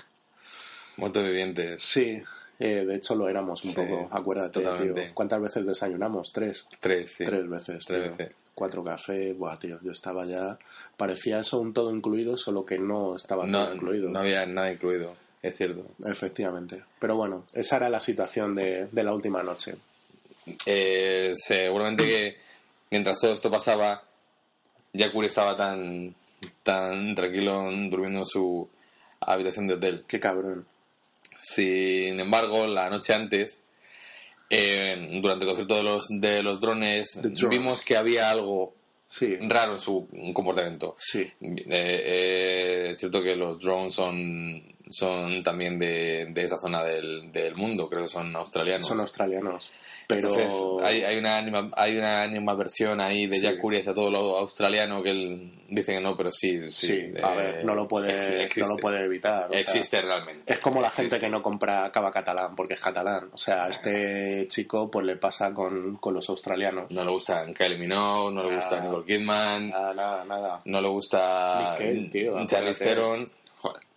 Muertos vivientes. sí, eh, de hecho lo éramos un Sí, poco, acuérdate, totalmente. tío. ¿Cuántas veces desayunamos? Tres. Tres, sí. Tres veces, Tres tío. veces. Cuatro cafés, buah, tío, yo estaba ya... Parecía eso un todo incluido, solo que no estaba No, todo incluido. no había nada incluido. es cierto. Efectivamente. Pero bueno, esa era la situación de, de la última noche. Eh, seguramente que mientras todo esto pasaba, Yakuri estaba tan, tan tranquilo durmiendo en su habitación de hotel. Qué cabrón. Sin embargo, la noche antes, eh, durante el concierto de los, de los drones, vimos que había algo Sí, raro en su comportamiento. sí. Eh, eh, es cierto que los drones son, son también de, de esa zona del, del mundo, creo que son australianos. Son australianos. Pero Entonces, hay, hay, una anima, hay una animadversión ahí de Sí. Jack Curry hacia todo lo australiano que él dice que no, pero sí. Sí, sí, a eh, ver, no lo puede, no lo puede evitar. o sea, Existe realmente. Es como la Existe. gente que no compra cava catalán porque es catalán. O sea, a este chico pues le pasa con, con los australianos. No le gusta Kylie Minogue, no le gusta. Nicole Kidman, Nada, nada, nada. no le gusta Ni Cale, tío, Charlize. Theron.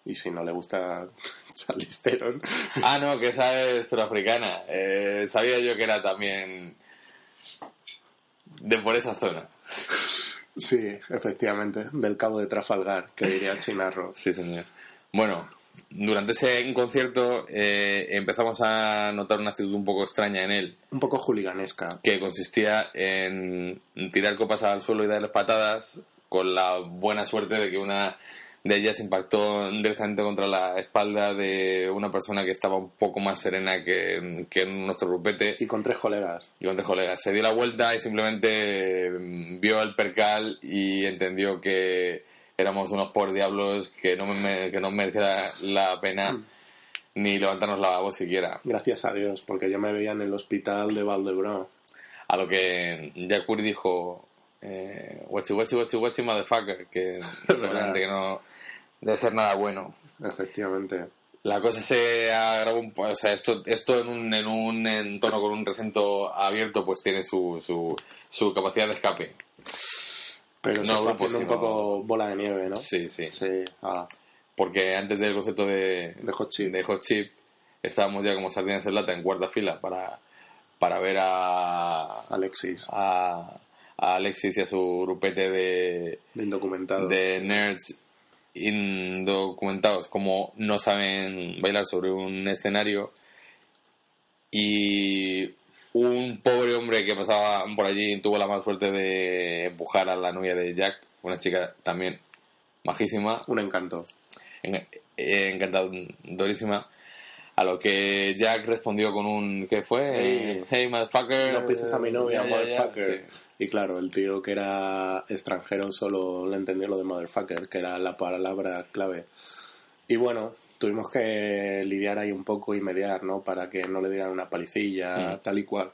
Y si no le gusta Charlize Theron, Ah, no, que esa es surafricana. Eh, sabía yo que era también de por esa zona. sí, efectivamente, del cabo de Trafalgar, que diría Chinarro. Sí, señor. Bueno, durante ese concierto eh, empezamos a notar una actitud un poco extraña en él, Un poco juliganesca. que consistía en tirar copas al suelo y darles patadas, con la buena suerte de que una de ellas impactó directamente contra la espalda de una persona que estaba un poco más serena que, que nuestro grupete Y con tres colegas. y con tres colegas. Se dio la vuelta y simplemente mm, vio el percal y entendió que éramos unos por diablos que no, me- que no merecía la pena ni levantarnos la voz siquiera. Gracias a Dios, porque yo me veía en el hospital de Valdebrón. A lo que Jack Curry dijo, eh, guachi, guachi, guachi, guachi, motherfucker, que seguramente que no debe ser nada bueno. Efectivamente. La cosa se agravó un poco, o sea, esto, esto en, un, en un entorno con un recinto abierto pues tiene su, su, su capacidad de escape. Pero No, se fue grupo, un poco bola de nieve, ¿no? Sí, sí. Sí, ah, Porque antes del concepto de, de Hot Chip. de Hot Chip estábamos ya como sardinas en lata en cuarta fila para, para ver a, Alexis, a, a Alexis y a su grupete de, de indocumentados. de nerds indocumentados como no saben bailar sobre un escenario y un pobre hombre que pasaba por allí tuvo la mala suerte de empujar a la novia de Jack, una chica también majísima, Un encanto. en- eh, encantadorísima. A lo que Jack respondió con un ¿qué fue? Hey. hey motherfucker. No pises a mi novia, motherfucker. Sí. Y claro, el tío que era extranjero solo le entendió lo de motherfucker, que era la palabra clave. Y bueno, tuvimos que lidiar ahí un poco y mediar, ¿no? Para que no le dieran una palicilla, Mm. tal y cual.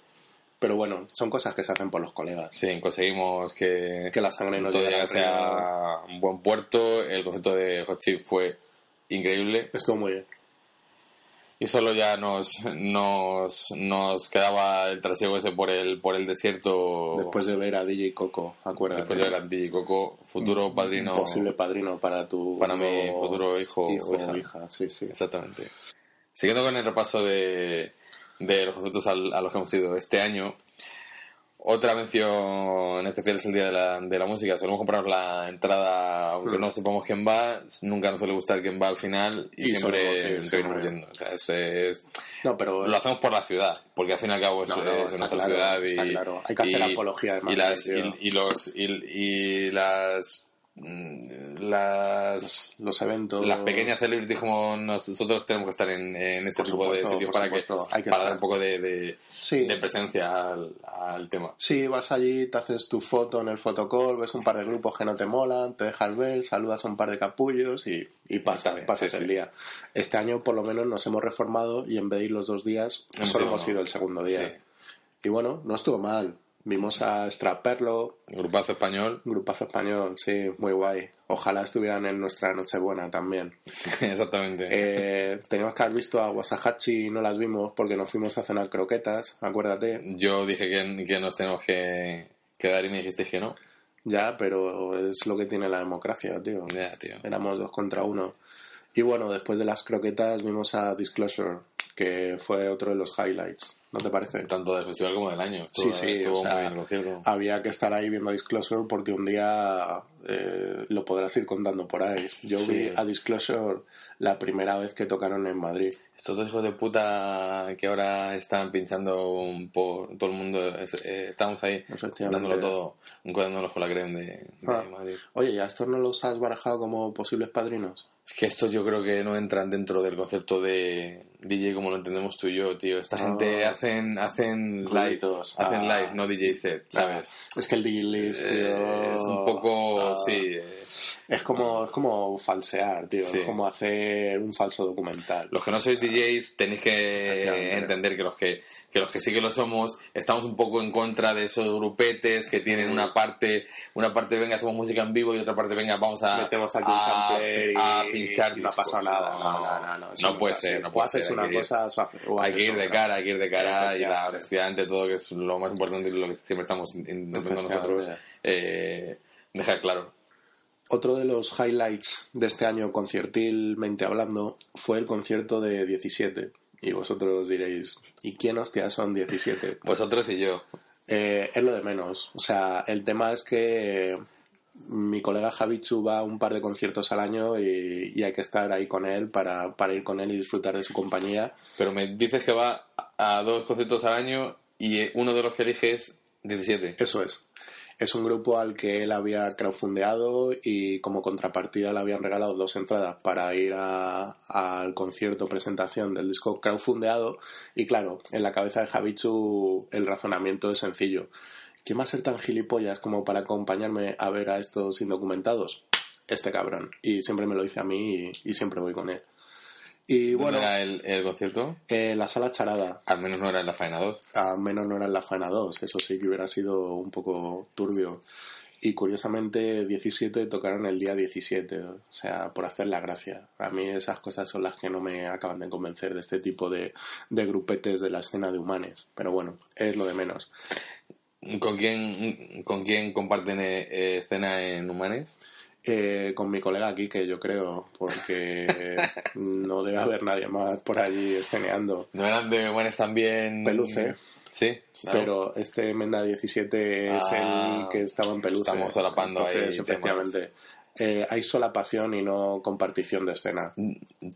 Pero bueno, son cosas que se hacen por los colegas. Sí, conseguimos que, Que la sangre no llegase a un buen puerto. El concepto de Hot Chip fue increíble. Estuvo muy bien. Y solo ya nos, nos, nos quedaba el trasiego ese por el, por el desierto. Después de ver a DJ Coco, acuérdate. después de ver a DJ Coco, futuro padrino. Posible padrino para tu... Para mi futuro hijo Hijo hija. o hija, sí, sí. Exactamente. Siguiendo con el repaso de, de los conceptos a los que hemos ido este año, otra mención especial es el Día de la, de la Música. Solemos comprarnos la entrada, aunque Hmm. no sepamos quién va, nunca nos suele gustar quién va al final y, Y siempre, solemos terminamos yendo. O sea, es- es- No, pero... lo hacemos por la ciudad, porque al fin y al cabo es, No, no, es está nuestra claro, ciudad y, claro. Hay que hacer y- apología de y las y, y los y, las las los eventos... las pequeñas celebrities como nosotros tenemos que estar en, en este Por tipo de sitios para, que, supuesto, hay que para estar. dar un poco de, de, Sí. de presencia al, al tema. Sí, vas allí, te haces tu foto en el fotocall, ves un par de grupos que no te molan, te dejas ver, saludas a un par de capullos y, y pasa, bien, pasas sí, el sí. día. Este año por lo menos nos hemos reformado y en vez de ir los dos días, Hemos solo hemos ido el segundo día. Y bueno, no estuvo mal. Vimos a Straperlo, Grupazo español, grupazo español, sí, muy guay. Ojalá estuvieran en nuestra Nochebuena también. exactamente. Eh, teníamos que haber visto a Wasahachi y no las vimos porque nos fuimos a cenar croquetas, acuérdate. Yo dije que, que nos tenemos que quedar y me dijiste que no. Ya, pero es lo que tiene la democracia, tío. Ya, tío. Éramos dos contra uno. Y bueno, después de las croquetas vimos a Disclosure. que fue otro de los highlights. ¿No te parece? Tanto del festival como del año. Sí, Estuvo- sí, estuvo o sea, muy bien. Había que estar ahí viendo a Disclosure porque un día eh, lo podrás ir contando por ahí. Yo Sí. vi a Disclosure la primera vez que tocaron en Madrid. Estos dos hijos de puta que ahora están pinchando por todo el mundo, eh, estamos ahí dándolo todo, encuadrándolos con la crema de, de Ah. Madrid. Oye, ¿y a estos no los has barajado como posibles padrinos? Es que estos yo creo que no entran dentro del concepto de DJ como lo entendemos tú y yo, tío. Esta Ah. gente hacen hacen live, hacen Ah. live, no DJ set, ¿sabes? Es que el DJ Live, tío, Eh, es un poco, ah, sí, eh, Es como, es como falsear, tío. Sí. Es como hacer un falso documental. Los que no sois DJs tenéis que entender que los que, que los que sí que lo somos estamos un poco en contra de esos grupetes que tienen una parte, una parte venga hacemos música en vivo y otra parte venga vamos a Metemos aquí un a, y, a pinchar y no discos. pasa nada. No, no, no. No, puede ser, no puede haces ser. una hay que ir- cosa o hay que ir de cara, hay que ir de cara y la honestidad ante todo, que es lo más importante y lo que siempre estamos intentando nosotros eh, dejar claro. Otro de los highlights de este año, conciertilmente hablando, fue el concierto de 17. Y vosotros diréis, ¿y quién hostia son 17? Vosotros y yo. Eh, es lo de menos. O sea, el tema es que mi colega Javichu va a un par de conciertos al año y, y hay que estar ahí con él para, para ir con él y disfrutar de su compañía. Pero me dices que va a dos conciertos al año y eh, uno de los que eliges 17. Eso es. Es un grupo al que él había crowdfundeado y como contrapartida le habían regalado dos entradas para ir al concierto presentación del disco crowdfundeado y claro, en la cabeza de Javichu el razonamiento es sencillo. ¿Quién va a ser tan gilipollas como para acompañarme a ver a estos indocumentados? Este cabrón. Y siempre me lo dice a mí y siempre voy con él. Y ¿Dónde bueno, era el, el concierto? eh, la sala charada, Al menos no era en la faena 2. al menos no era en la faena 2, eso sí que hubiera sido un poco turbio. Y curiosamente 17 tocaron el día 17, o sea, por hacer la gracia. A mí esas cosas son las que no me acaban de convencer de este tipo de, de grupetes de la escena de humanes. Pero bueno, es lo de menos. ¿Con quién, ¿Con quién comparten eh, escena en Humanes? Eh, con mi colega aquí, que yo creo, porque no debe haber nadie más por allí esceneando. ¿No eran de Humanes también? Peluce. Sí, claro. Pero este Menda 17 es Ah, el que estaba en peluce. estamos solapando Entonces, ahí efectivamente. Eh, hay solapación y no compartición de escena.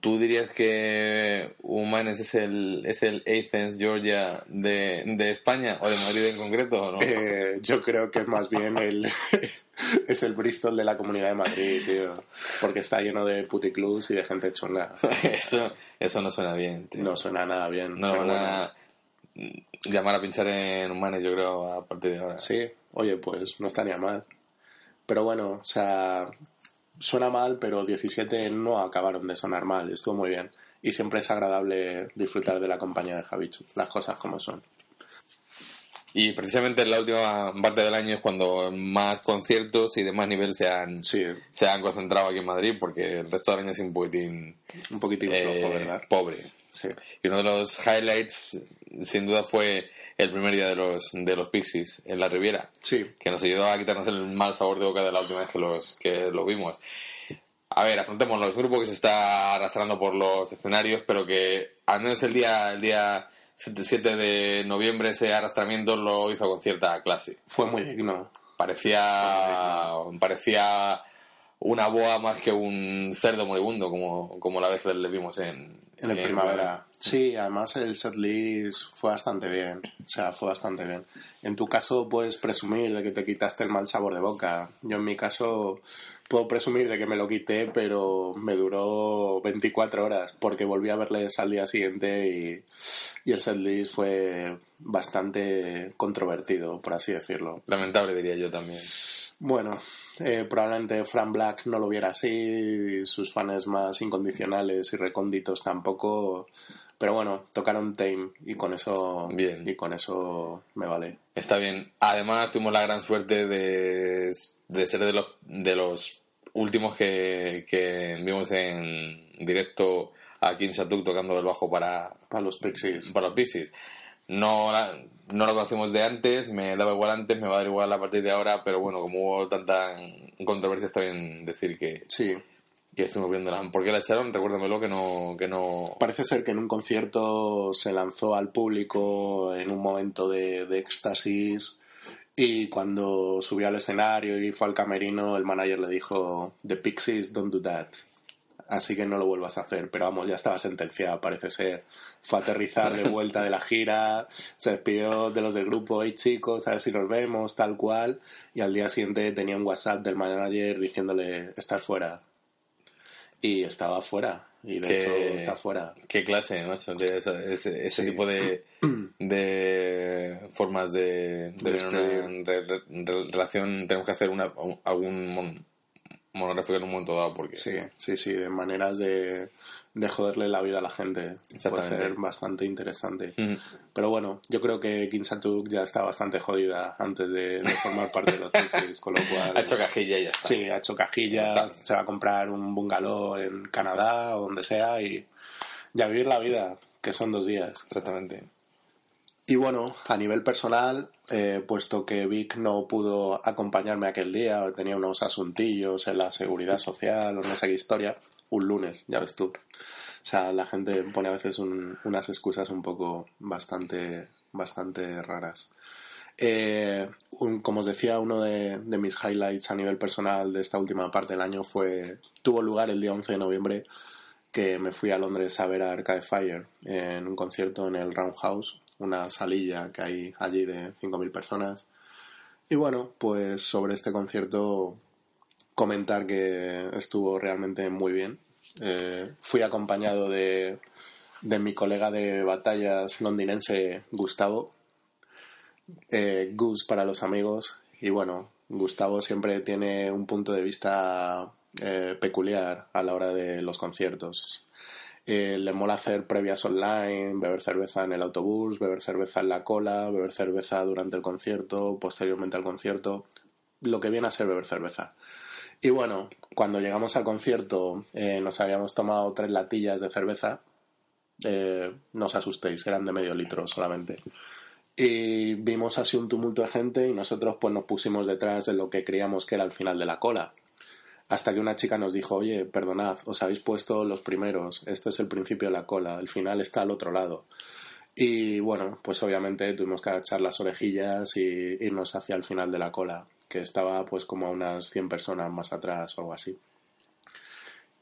¿Tú dirías que Humanes es el, es el Athens, Georgia de, de España o de Madrid en concreto? ¿o no? Eh, yo creo que es más bien el es el Bristol de la Comunidad de Madrid, tío. Porque está lleno de puticlubs y de gente chunga. eso, eso no suena bien. tío. No suena nada bien. No van bueno. llamar a pinchar en Humanes, yo creo, a partir de ahora. Sí, oye, pues no estaría mal. Pero bueno, o sea, suena mal, pero 17 no acabaron de sonar mal, estuvo muy bien. Y siempre es agradable disfrutar de la compañía de Javichu, las cosas como son. Y precisamente en la última parte del año es cuando más conciertos y de más nivel se han, Sí, se han concentrado aquí en Madrid, porque el resto del año es un poquitín un poquitín eh, flojo, ¿verdad? pobre. Sí, Y uno de los highlights, sin duda, fue el primer día de los, de los Pixies en la Riviera, sí, que nos ayudó a quitarnos el mal sabor de boca de la última vez que los, que los vimos. A ver, afrontemos los grupos que se está arrastrando por los escenarios, pero que al menos el día, el día 7 de noviembre ese arrastramiento lo hizo con cierta clase. fue muy digno. Parecía, parecía una boa más que un cerdo moribundo, como, como la vez que le vimos en, En el primavera. Sí, además el setlist fue bastante bien. O sea, fue bastante bien. En tu caso puedes presumir de que te quitaste el mal sabor de boca. Yo en mi caso puedo presumir de que me lo quité, pero me duró 24 horas porque volví a verles al día siguiente y, y el setlist fue bastante controvertido, por así decirlo. Lamentable, diría yo también. Bueno, eh, probablemente Fran Black no lo viera así, sus fans más incondicionales y recónditos tampoco, pero bueno, tocaron Tame y con eso Bien. y con eso me vale. Está bien. Además, tuvimos la gran suerte de, de ser de los, de los últimos que, que vimos en directo a Kim Shatuk tocando el bajo para, Para los Pixies. para los Pixies. No, la- no lo conocimos de antes, me daba igual antes, me va a dar igual a partir de ahora, pero bueno, como hubo tanta controversia, está bien decir que, Sí, Y estuvimos viéndola. ¿Por qué la echaron? Recuérdamelo que no, que no... Parece ser que en un concierto se lanzó al público en un momento de, de éxtasis y cuando subió al escenario y fue al camerino, el manager le dijo, The Pixies don't do that. Así que no lo vuelvas a hacer. Pero vamos, ya estaba sentenciado, parece ser. Fue a aterrizar de vuelta de la gira, se despidió de los del grupo, hey chicos, a ver si nos vemos, tal cual. Y al día siguiente tenía un WhatsApp del manager diciéndole, estar fuera. Y estaba fuera. Y de ¿Qué- hecho está fuera. ¿Qué clase, macho? De ese, tipo de, de formas de, de tener una re- re- re- relación. Tenemos que hacer una, un- algún mon, monográfico en un momento dado porque Sí, sí, sí, de maneras de, de joderle la vida a la gente. Puede ser bastante interesante. Mm. Pero bueno, yo creo que Kim ya está bastante jodida antes de, de formar parte de los Pixies, con lo cual... ha hecho cajilla y ya está. Sí, ha hecho cajilla, Está. se va a comprar un bungalow en Canadá o donde sea y ya vivir la vida, que son dos días. Exactamente. Y bueno, a nivel personal, eh, puesto que Vic no pudo acompañarme aquel día, tenía unos asuntillos en la seguridad social o no sé qué historia, un lunes, ya ves tú. O sea, la gente pone a veces un- unas excusas un poco bastante, bastante raras. Eh, un- como os decía, uno de, de mis highlights a nivel personal de esta última parte del año fue tuvo lugar el día 11 de noviembre que me fui a Londres a ver a Arcade Fire en un concierto en el Roundhouse, una salilla que hay allí de 5.000 personas. Y bueno, pues sobre este concierto comentar que estuvo realmente muy bien. Eh, fui acompañado de, de mi colega de batallas londinense, Gustavo, eh, Gus para los amigos. Y bueno, Gustavo siempre tiene un punto de vista eh, peculiar a la hora de los conciertos. Eh, le mola hacer previas online, beber cerveza en el autobús, beber cerveza en la cola, beber cerveza durante el concierto, posteriormente al concierto, lo que viene a ser beber cerveza. Y bueno, cuando llegamos al concierto eh, nos habíamos tomado tres latillas de cerveza. Eh, no os asustéis, eran de medio litro solamente. Y vimos así un tumulto de gente y nosotros pues nos pusimos detrás de lo que creíamos que era el final de la cola. Hasta que una chica nos dijo, oye, perdonad, os habéis puesto los primeros, este es el principio de la cola, el final está al otro lado. Y bueno, pues obviamente tuvimos que agachar las orejillas y irnos hacia el final de la cola, que estaba pues como a unas 100 personas más atrás o algo así.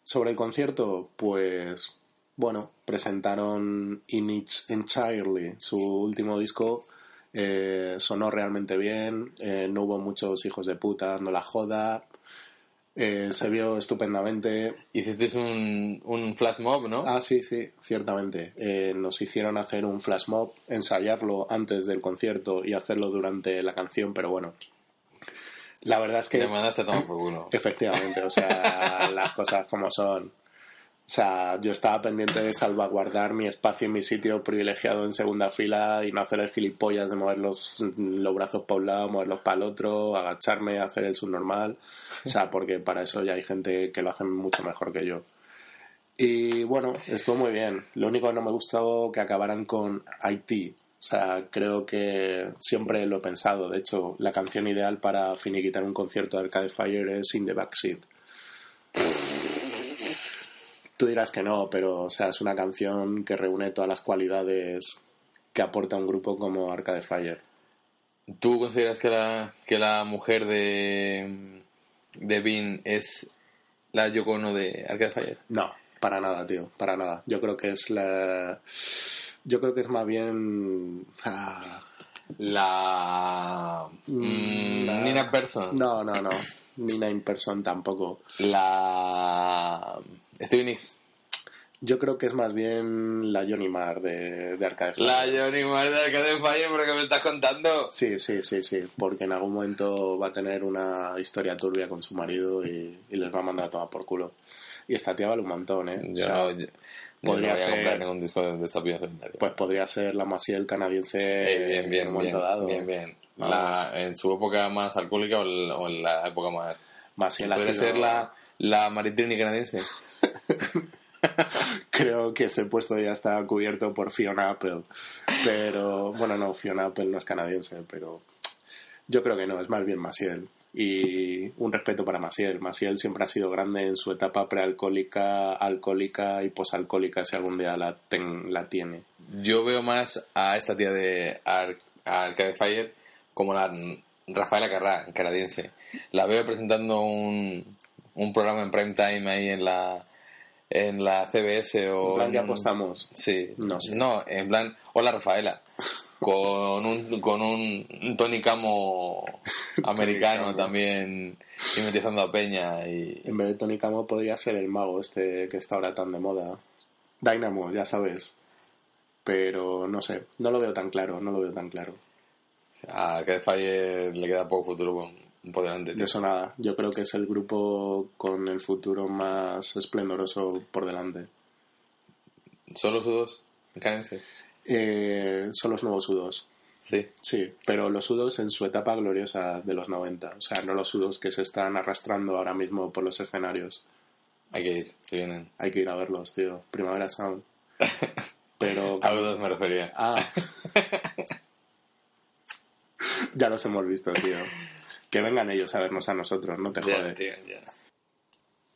Sobre el concierto, pues bueno, presentaron In It's Entirely, su último disco. eh, sonó realmente bien, eh, no hubo muchos hijos de puta dando la joda, eh, se vio estupendamente. Hicisteis un, un flash mob, ¿no? Ah, sí, sí, ciertamente. Eh, nos hicieron hacer un flash mob, ensayarlo antes del concierto y hacerlo durante la canción, pero bueno. La verdad es que... Te mandaste a tomar por culo. Efectivamente, o sea, las cosas como son. O sea, yo estaba pendiente de salvaguardar mi espacio y mi sitio privilegiado en segunda fila y no hacer el gilipollas de mover los, los brazos para un lado, moverlos para el otro, agacharme, hacer el subnormal. O sea, porque para eso ya hay gente que lo hace mucho mejor que yo. Y bueno, estuvo muy bien. Lo único que no me gustó que acabaran con IT. O sea, creo que siempre lo he pensado. De hecho, la canción ideal para finiquitar un concierto de Arcade Fire es In the Backseat. Tú dirás que no, pero o sea, es una canción que reúne todas las cualidades que aporta un grupo como Arcade Fire. ¿Tú consideras que la, que la mujer de, de Bean es la Yoko Ono de Arcade Fire? No, para nada, tío, para nada. Yo creo que es la. Yo creo que es más bien. ah, La... mm, la- Nina Persson. No, no, no. Nina in person tampoco. La... Stevie Nicks. Yo creo que es más bien la Johnny Marr de, de Arcade Fire. La Johnny Marr de Arcade Fire, ¿pero qué me estás contando? Sí, sí, sí, sí. Porque en algún momento va a tener una historia turbia con su marido y, y les va a mandar a tomar por culo. Y esta tía vale un montón, ¿eh? O Yo, sea, yo podría no ser- comprar ningún disco de, de esta pieza solitaria. pues podría ser la Maciel canadiense Eh, bien, en bien, un momento bien, dado. bien, bien. Vamos. La- en su época más alcohólica o, el- o en la época más... Maciel Puede sido- ser la, la Maritrini canadiense. Creo que ese puesto ya está cubierto por Fiona Apple. Pero, bueno, no, Fiona Apple no es canadiense, pero yo creo que no, es más bien Maciel. Y un respeto para Masiel. Masiel siempre ha sido grande en su etapa prealcohólica, alcohólica y posalcohólica, si algún día la, ten- la tiene. Yo veo más a esta tía de Ar Arcade Fire como la Rafaela Carrá, canadiense. La veo presentando un, un programa en prime time ahí en la en la CBS o En plan, ya apostamos. Sí, No sé. no, en plan, hola Rafaela, con un con un Tony Camo americano Camo. también imitizando a Peña y En vez de Tony Camo podría ser el mago este que está ahora tan de moda. Dynamo, ya sabes. Pero no sé, no lo veo tan claro, no lo veo tan claro. a Arcade Fire le queda poco futuro por delante. De eso nada, yo creo que es el grupo con el futuro más esplendoroso por delante. ¿Solo sudos canadienses? Eh, son los nuevos sudos. Sí. Sí, pero los sudos en su etapa gloriosa de los 90. O sea, no los sudos que se están arrastrando ahora mismo por los escenarios. Hay que ir, si vienen. Hay que ir a verlos, tío. Primavera Sound. Pero... A dos me refería. Ah. ya los hemos visto, tío. Que vengan ellos a vernos a nosotros, no te Ya, jode. tío, ya.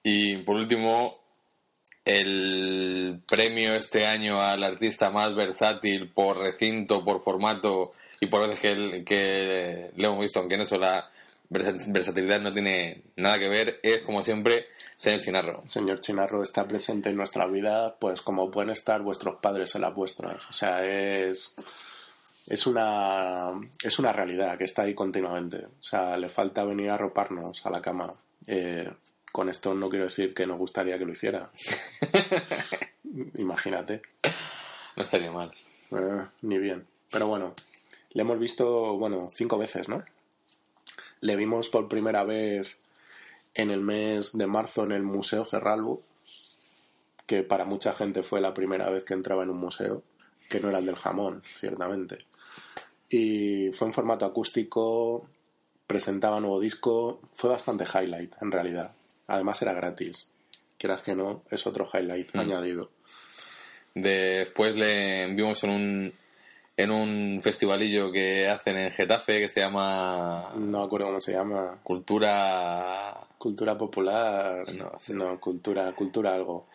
Y por último, el premio este año al artista más versátil por recinto, por formato y por veces que, que le hemos visto, aunque en eso la versa- versatilidad no tiene nada que ver, es como siempre Señor Sinarro. Señor Chinarro está presente en nuestra vida, pues como pueden estar vuestros padres en las vuestras. O sea, es es una es una realidad que está ahí continuamente. O sea, le falta venir a arroparnos a la cama. Eh, con esto no quiero decir que nos gustaría que lo hiciera. Imagínate. No estaría mal. Eh, ni bien. Pero bueno, le hemos visto, bueno, cinco veces, ¿no? Le vimos por primera vez en el mes de marzo en el Museo Cerralbo, que para mucha gente fue la primera vez que entraba en un museo, que no era el del jamón, ciertamente. Y fue en formato acústico, presentaba nuevo disco, fue bastante highlight en realidad. Además era gratis. Quieras que no, es otro highlight añadido. Después le vimos en un en un festivalillo que hacen en Getafe que se llama No acuerdo cómo se llama. Cultura Cultura popular, No, sí. no, cultura, cultura algo.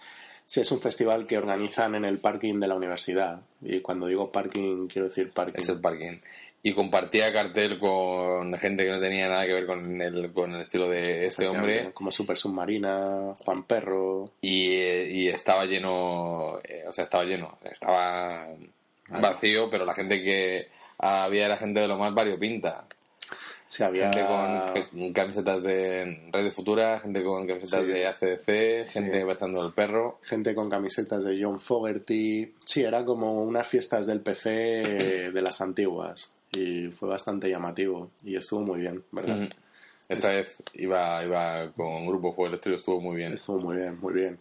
Sí, es un festival que organizan en el parking de la universidad. Y cuando digo parking, quiero decir parking. es el parking y compartía cartel con gente que no tenía nada que ver con el con el estilo de este hombre Como Super Submarina, Juan Perro. y, y estaba lleno eh, o sea estaba lleno estaba vacío pero la gente que había era gente de lo más variopinta Sí, había... gente con, camisetas de Radio Futura gente con camisetas Sí. de ACDC gente Sí. besando el perro gente con camisetas de John Fogerty. Sí, era como unas fiestas del PC de las antiguas. Y fue bastante llamativo. Y estuvo muy bien, ¿verdad? Ujú. esa vez iba iba con grupo fue el estilo estuvo muy bien Estuvo muy bien, muy bien.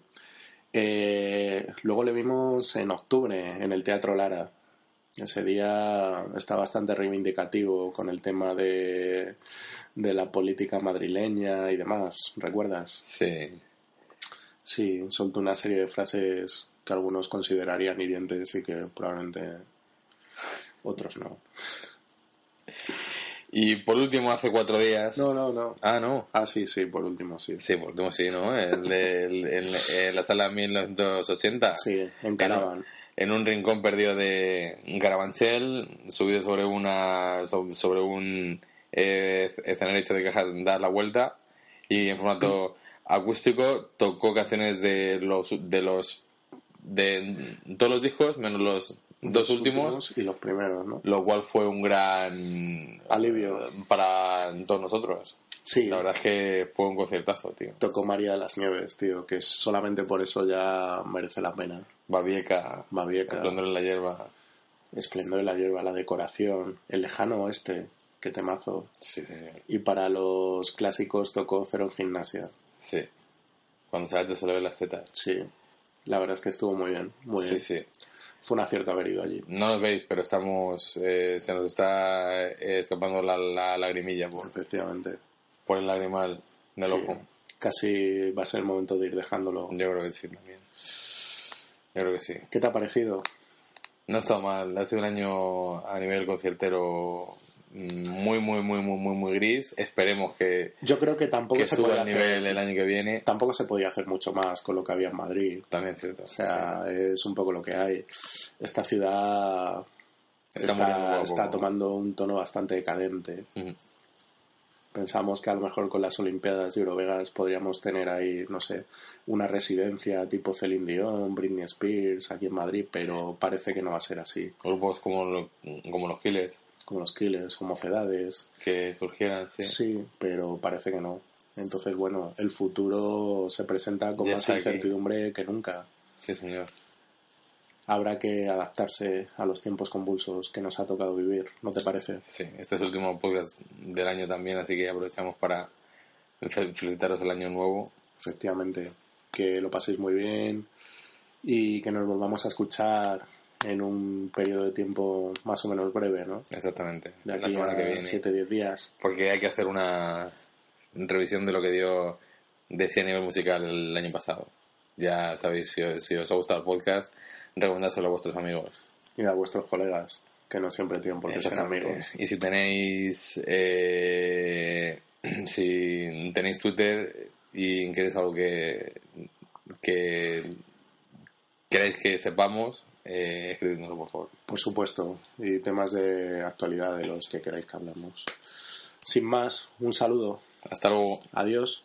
Eh, luego le vimos en octubre en el Teatro Lara. Ese día está bastante reivindicativo con el tema de, de la política madrileña y demás. ¿Recuerdas? sí Sí, soltó una serie de frases que algunos considerarían hirientes y que probablemente otros no. Y por último hace cuatro días No, no, no. ah no Ah, sí, sí, por último, sí. Sí, por último sí, ¿no? En la sala 1980. Sí, en Caravan. en un rincón perdido de Carabanchel, subido sobre una so- sobre un eh, escenario hecho de cajas, dar la vuelta y en formato acústico tocó canciones de los de los de todos los discos menos los dos últimos, y los primeros, ¿no? lo cual fue un gran Alivio. para todos nosotros. Sí, La verdad es que fue un conciertazo, tío. tocó María de las Nieves, tío, que solamente por eso ya merece la pena. Babieca, Babieca. Esplendor en la hierba. Esplendor de la hierba, la decoración, el lejano oeste, qué temazo. Sí, Y para los clásicos tocó Cero en Gimnasia. sí. Cuando se agacha se le ven las tetas. Sí, la verdad es que estuvo muy bien, muy bien. Sí, sí. Fue un acierto haber ido allí. No nos veis, pero estamos. eh, se nos está eh, escapando la, la lagrimilla por, Efectivamente. por el lagrimal del Sí. ojo. Casi va a ser el momento de ir dejándolo. Yo creo que sí también. Yo creo que sí. ¿Qué te ha parecido? No ha estado mal. Ha sido un año a nivel conciertero muy, muy, muy, muy, muy, muy gris. Esperemos que, Yo creo que tampoco que se suba podía el nivel hacer, el año que viene. tampoco se podía hacer mucho más con lo que había en Madrid. También es cierto. O sea, es un poco lo que hay. Esta ciudad Está está, tomando un tono bastante decadente. Pensamos que a lo mejor con las Olimpiadas de Eurovegas podríamos tener ahí, no sé, una residencia tipo Celine Dion, Britney Spears aquí en Madrid, pero parece que no va a ser así. Grupos como, lo- como los Killers Como los Killers, como Cedades. que surgieran, sí. Sí, pero parece que no. Entonces, bueno, el futuro se presenta con Ya más aquí. incertidumbre que nunca. Sí, señor. Habrá que adaptarse a los tiempos convulsos que nos ha tocado vivir, ¿no te parece? Sí, este es el último podcast del año también, así que aprovechamos para fel- felicitaros el año nuevo. Efectivamente, que lo paséis muy bien y que nos volvamos a escuchar en un periodo de tiempo más o menos breve, ¿no? Exactamente. De la aquí semana que a viene. 7-10 días. Porque hay que hacer una revisión de lo que dio de nivel musical el año pasado. Ya sabéis, si os, si os ha gustado el podcast, recomendárselo a vuestros amigos. Y a vuestros colegas, que no siempre tienen por qué ser amigos. Y si tenéis eh, si tenéis Twitter y queréis algo que que queréis que sepamos, eh, escribidnoslo por favor. Por supuesto, y temas de actualidad de los que queráis que hablemos. Sin más, un saludo. Hasta luego. Adiós.